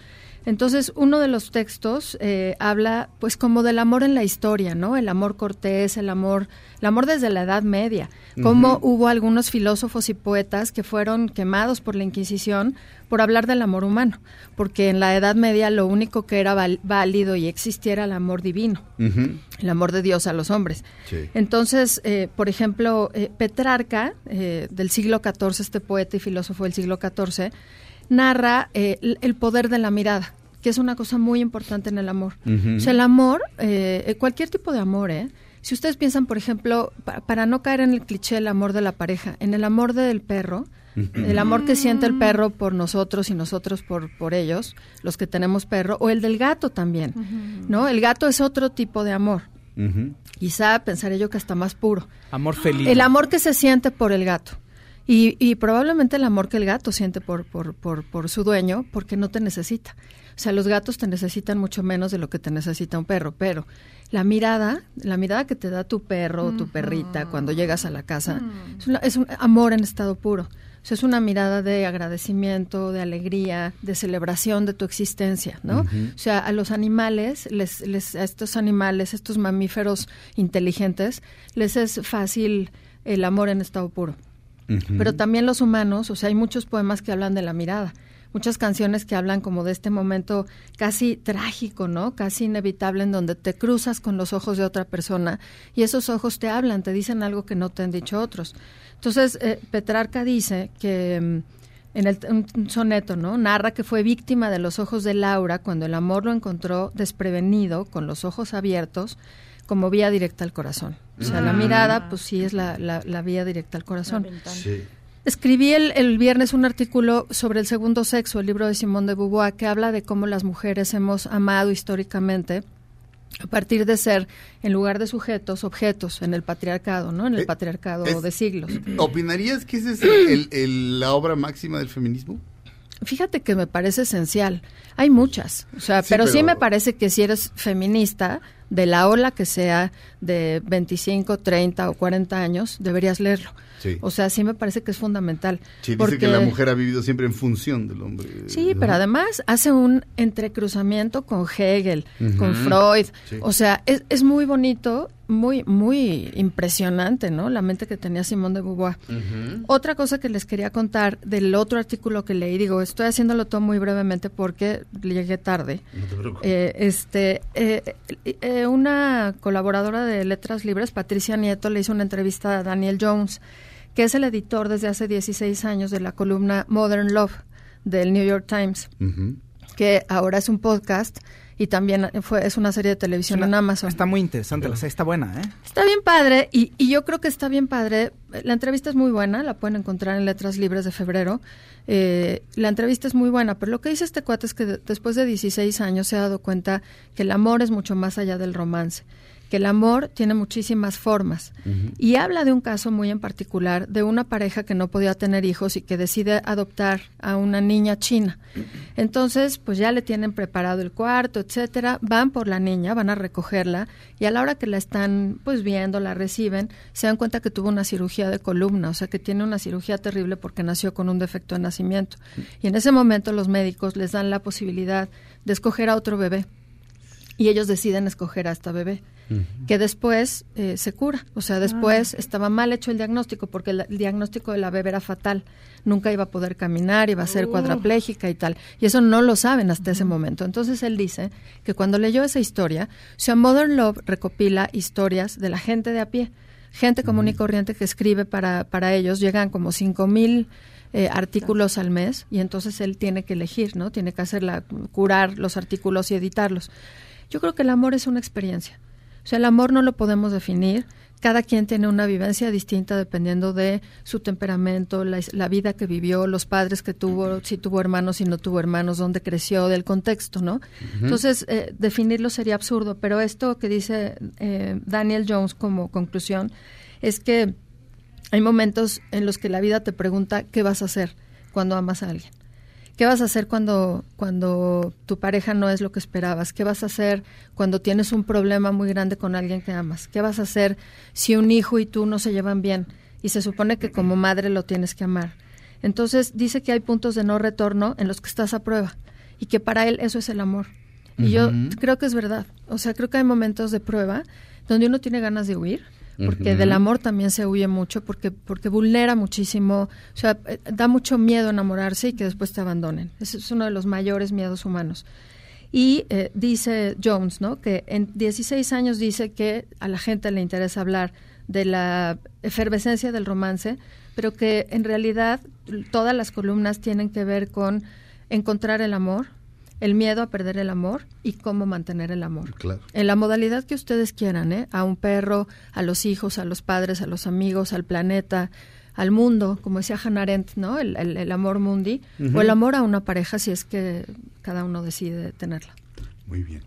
Entonces, uno de los textos eh, habla, pues, como del amor en la historia, ¿no? El amor cortés, el amor, el amor desde la Edad Media. Cómo hubo algunos filósofos y poetas que fueron quemados por la Inquisición por hablar del amor humano, porque en la Edad Media lo único que era válido y existiera el amor divino, el amor de Dios a los hombres. Sí. Entonces, eh, por ejemplo, eh, Petrarca, eh, del siglo XIV, este poeta y filósofo del siglo XIV, narra eh, el poder de la mirada, que es una cosa muy importante en el amor. O sea, el amor, eh, eh, cualquier tipo de amor, ¿eh? Si ustedes piensan, por ejemplo, pa- para no caer en el cliché del amor de la pareja, en el amor del perro, el amor que siente el perro por nosotros y nosotros por, por ellos, los que tenemos perro, o el del gato también, ¿no? El gato es otro tipo de amor. Quizá pensaré yo que hasta más puro. Amor feliz. El amor que se siente por el gato. Y, y probablemente el amor que el gato siente por, por, por, por su dueño, porque no te necesita. O sea, los gatos te necesitan mucho menos de lo que te necesita un perro, pero la mirada, la mirada que te da tu perro o tu perrita cuando llegas a la casa, es, una- es un amor en estado puro. O sea, es una mirada de agradecimiento, de alegría, de celebración de tu existencia, ¿no? O sea, a los animales, les, les, a estos animales, estos mamíferos inteligentes, les es fácil el amor en estado puro. Pero también los humanos, o sea, hay muchos poemas que hablan de la mirada, muchas canciones que hablan como de este momento casi trágico, ¿no? Casi inevitable en donde te cruzas con los ojos de otra persona y esos ojos te hablan, te dicen algo que no te han dicho otros. Entonces, eh, Petrarca dice que mm, en el, un, soneto, ¿no? Narra que fue víctima de los ojos de Laura cuando el amor lo encontró desprevenido, con los ojos abiertos, como vía directa al corazón. O sea, la Ah. mirada, pues sí es la, la- la vía directa al corazón. Sí. Escribí el, el viernes un artículo sobre el segundo sexo, el libro de Simone de Beauvoir, que habla de cómo las mujeres hemos amado históricamente a partir de ser, en lugar de sujetos, objetos en el patriarcado, ¿no? En el Eh, patriarcado es- de siglos. ¿Opinarías que esa es el- la obra máxima del feminismo? Fíjate que me parece esencial. Hay muchas, o sea, Sí, pero, sí pero- me parece que si eres feminista, de la ola que sea de 25, 30 o 40 años, deberías leerlo. Sí. O sea, sí me parece que es fundamental. Sí, dice porque- que la mujer ha vivido siempre en función del hombre. Sí, ¿no? pero además hace un entrecruzamiento con Hegel, con Freud. Sí. O sea, es, es muy bonito, muy, muy impresionante, ¿no? La mente que tenía Simón de Beauvoir. Otra cosa que les quería contar del otro artículo que leí, digo, estoy haciéndolo todo muy brevemente porque llegué tarde. No te preocupes. Eh, este, eh, eh, una colaboradora de Letras Libres, Patricia Nieto, le hizo una entrevista a Daniel Jones, que es el editor desde hace 16 años de la columna Modern Love del New York Times, que ahora es un podcast y también fue es una serie de televisión en Amazon. Está muy interesante, la serie está buena, ¿eh? Está bien padre y, y yo creo que está bien padre. La entrevista es muy buena, la pueden encontrar en Letras Libres de febrero. Eh, la entrevista es muy buena, pero lo que dice este cuate es que de- después de 16 años se ha dado cuenta que el amor es mucho más allá del romance, que el amor tiene muchísimas formas. Y habla de un caso muy en particular de una pareja que no podía tener hijos y que decide adoptar a una niña china. Entonces, pues ya le tienen preparado el cuarto, etcétera, van por la niña, van a recogerla y a la hora que la están pues viendo, la reciben, se dan cuenta que tuvo una cirugía de columna, o sea, que tiene una cirugía terrible porque nació con un defecto de nacimiento. Y en ese momento los médicos les dan la posibilidad de escoger a otro bebé. Y ellos deciden escoger a esta bebé que después eh, se cura. O sea, después estaba mal hecho el diagnóstico porque el, el diagnóstico de la bebé era fatal. Nunca iba a poder caminar, iba a ser Uh. cuadraplégica y tal. Y eso no lo saben hasta ese momento. Entonces él dice que cuando leyó esa historia, o sea, Modern Love recopila historias de la gente de a pie, gente común y corriente que escribe para, para ellos. Llegan como cinco mil eh, artículos al mes y entonces él tiene que elegir, ¿no? Tiene que hacerla, curar los artículos y editarlos. Yo creo que el amor es una experiencia. O sea, el amor no lo podemos definir. Cada quien tiene una vivencia distinta dependiendo de su temperamento, la, la vida que vivió, los padres que tuvo, si tuvo hermanos, si no tuvo hermanos, dónde creció, del contexto, ¿no? Entonces, eh, definirlo sería absurdo, pero esto que dice eh, Daniel Jones como conclusión es que hay momentos en los que la vida te pregunta qué vas a hacer cuando amas a alguien. ¿Qué vas a hacer cuando, cuando tu pareja no es lo que esperabas? ¿Qué vas a hacer cuando tienes un problema muy grande con alguien que amas? ¿Qué vas a hacer si un hijo y tú no se llevan bien? Y se supone que como madre lo tienes que amar. Entonces dice que hay puntos de no retorno en los que estás a prueba y que para él eso es el amor. Y yo creo que es verdad. O sea, creo que hay momentos de prueba donde uno tiene ganas de huir, porque del amor también se huye mucho, porque, porque vulnera muchísimo, o sea, eh, da mucho miedo enamorarse y que después te abandonen. Ese es uno de los mayores miedos humanos. Y eh, dice Jones, ¿no? Que en 16 años dice que a la gente le interesa hablar de la efervescencia del romance, pero que en realidad todas las columnas tienen que ver con encontrar el amor, el miedo a perder el amor y cómo mantener el amor. Claro. En la modalidad que ustedes quieran, ¿eh? A un perro, a los hijos, a los padres, a los amigos, al planeta, al mundo, como decía Hannah Arendt, ¿no? El, el- el amor mundi, o el amor a una pareja si es que cada uno decide tenerla. Muy bien.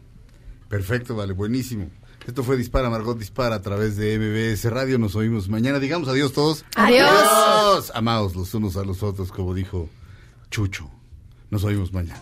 Perfecto, vale, buenísimo. Esto fue Dispara, Margot Dispara a través de MBS Radio. Nos oímos mañana. Digamos adiós todos. Adiós. Adiós. Amados los unos a los otros, como dijo Chucho. Nos oímos mañana.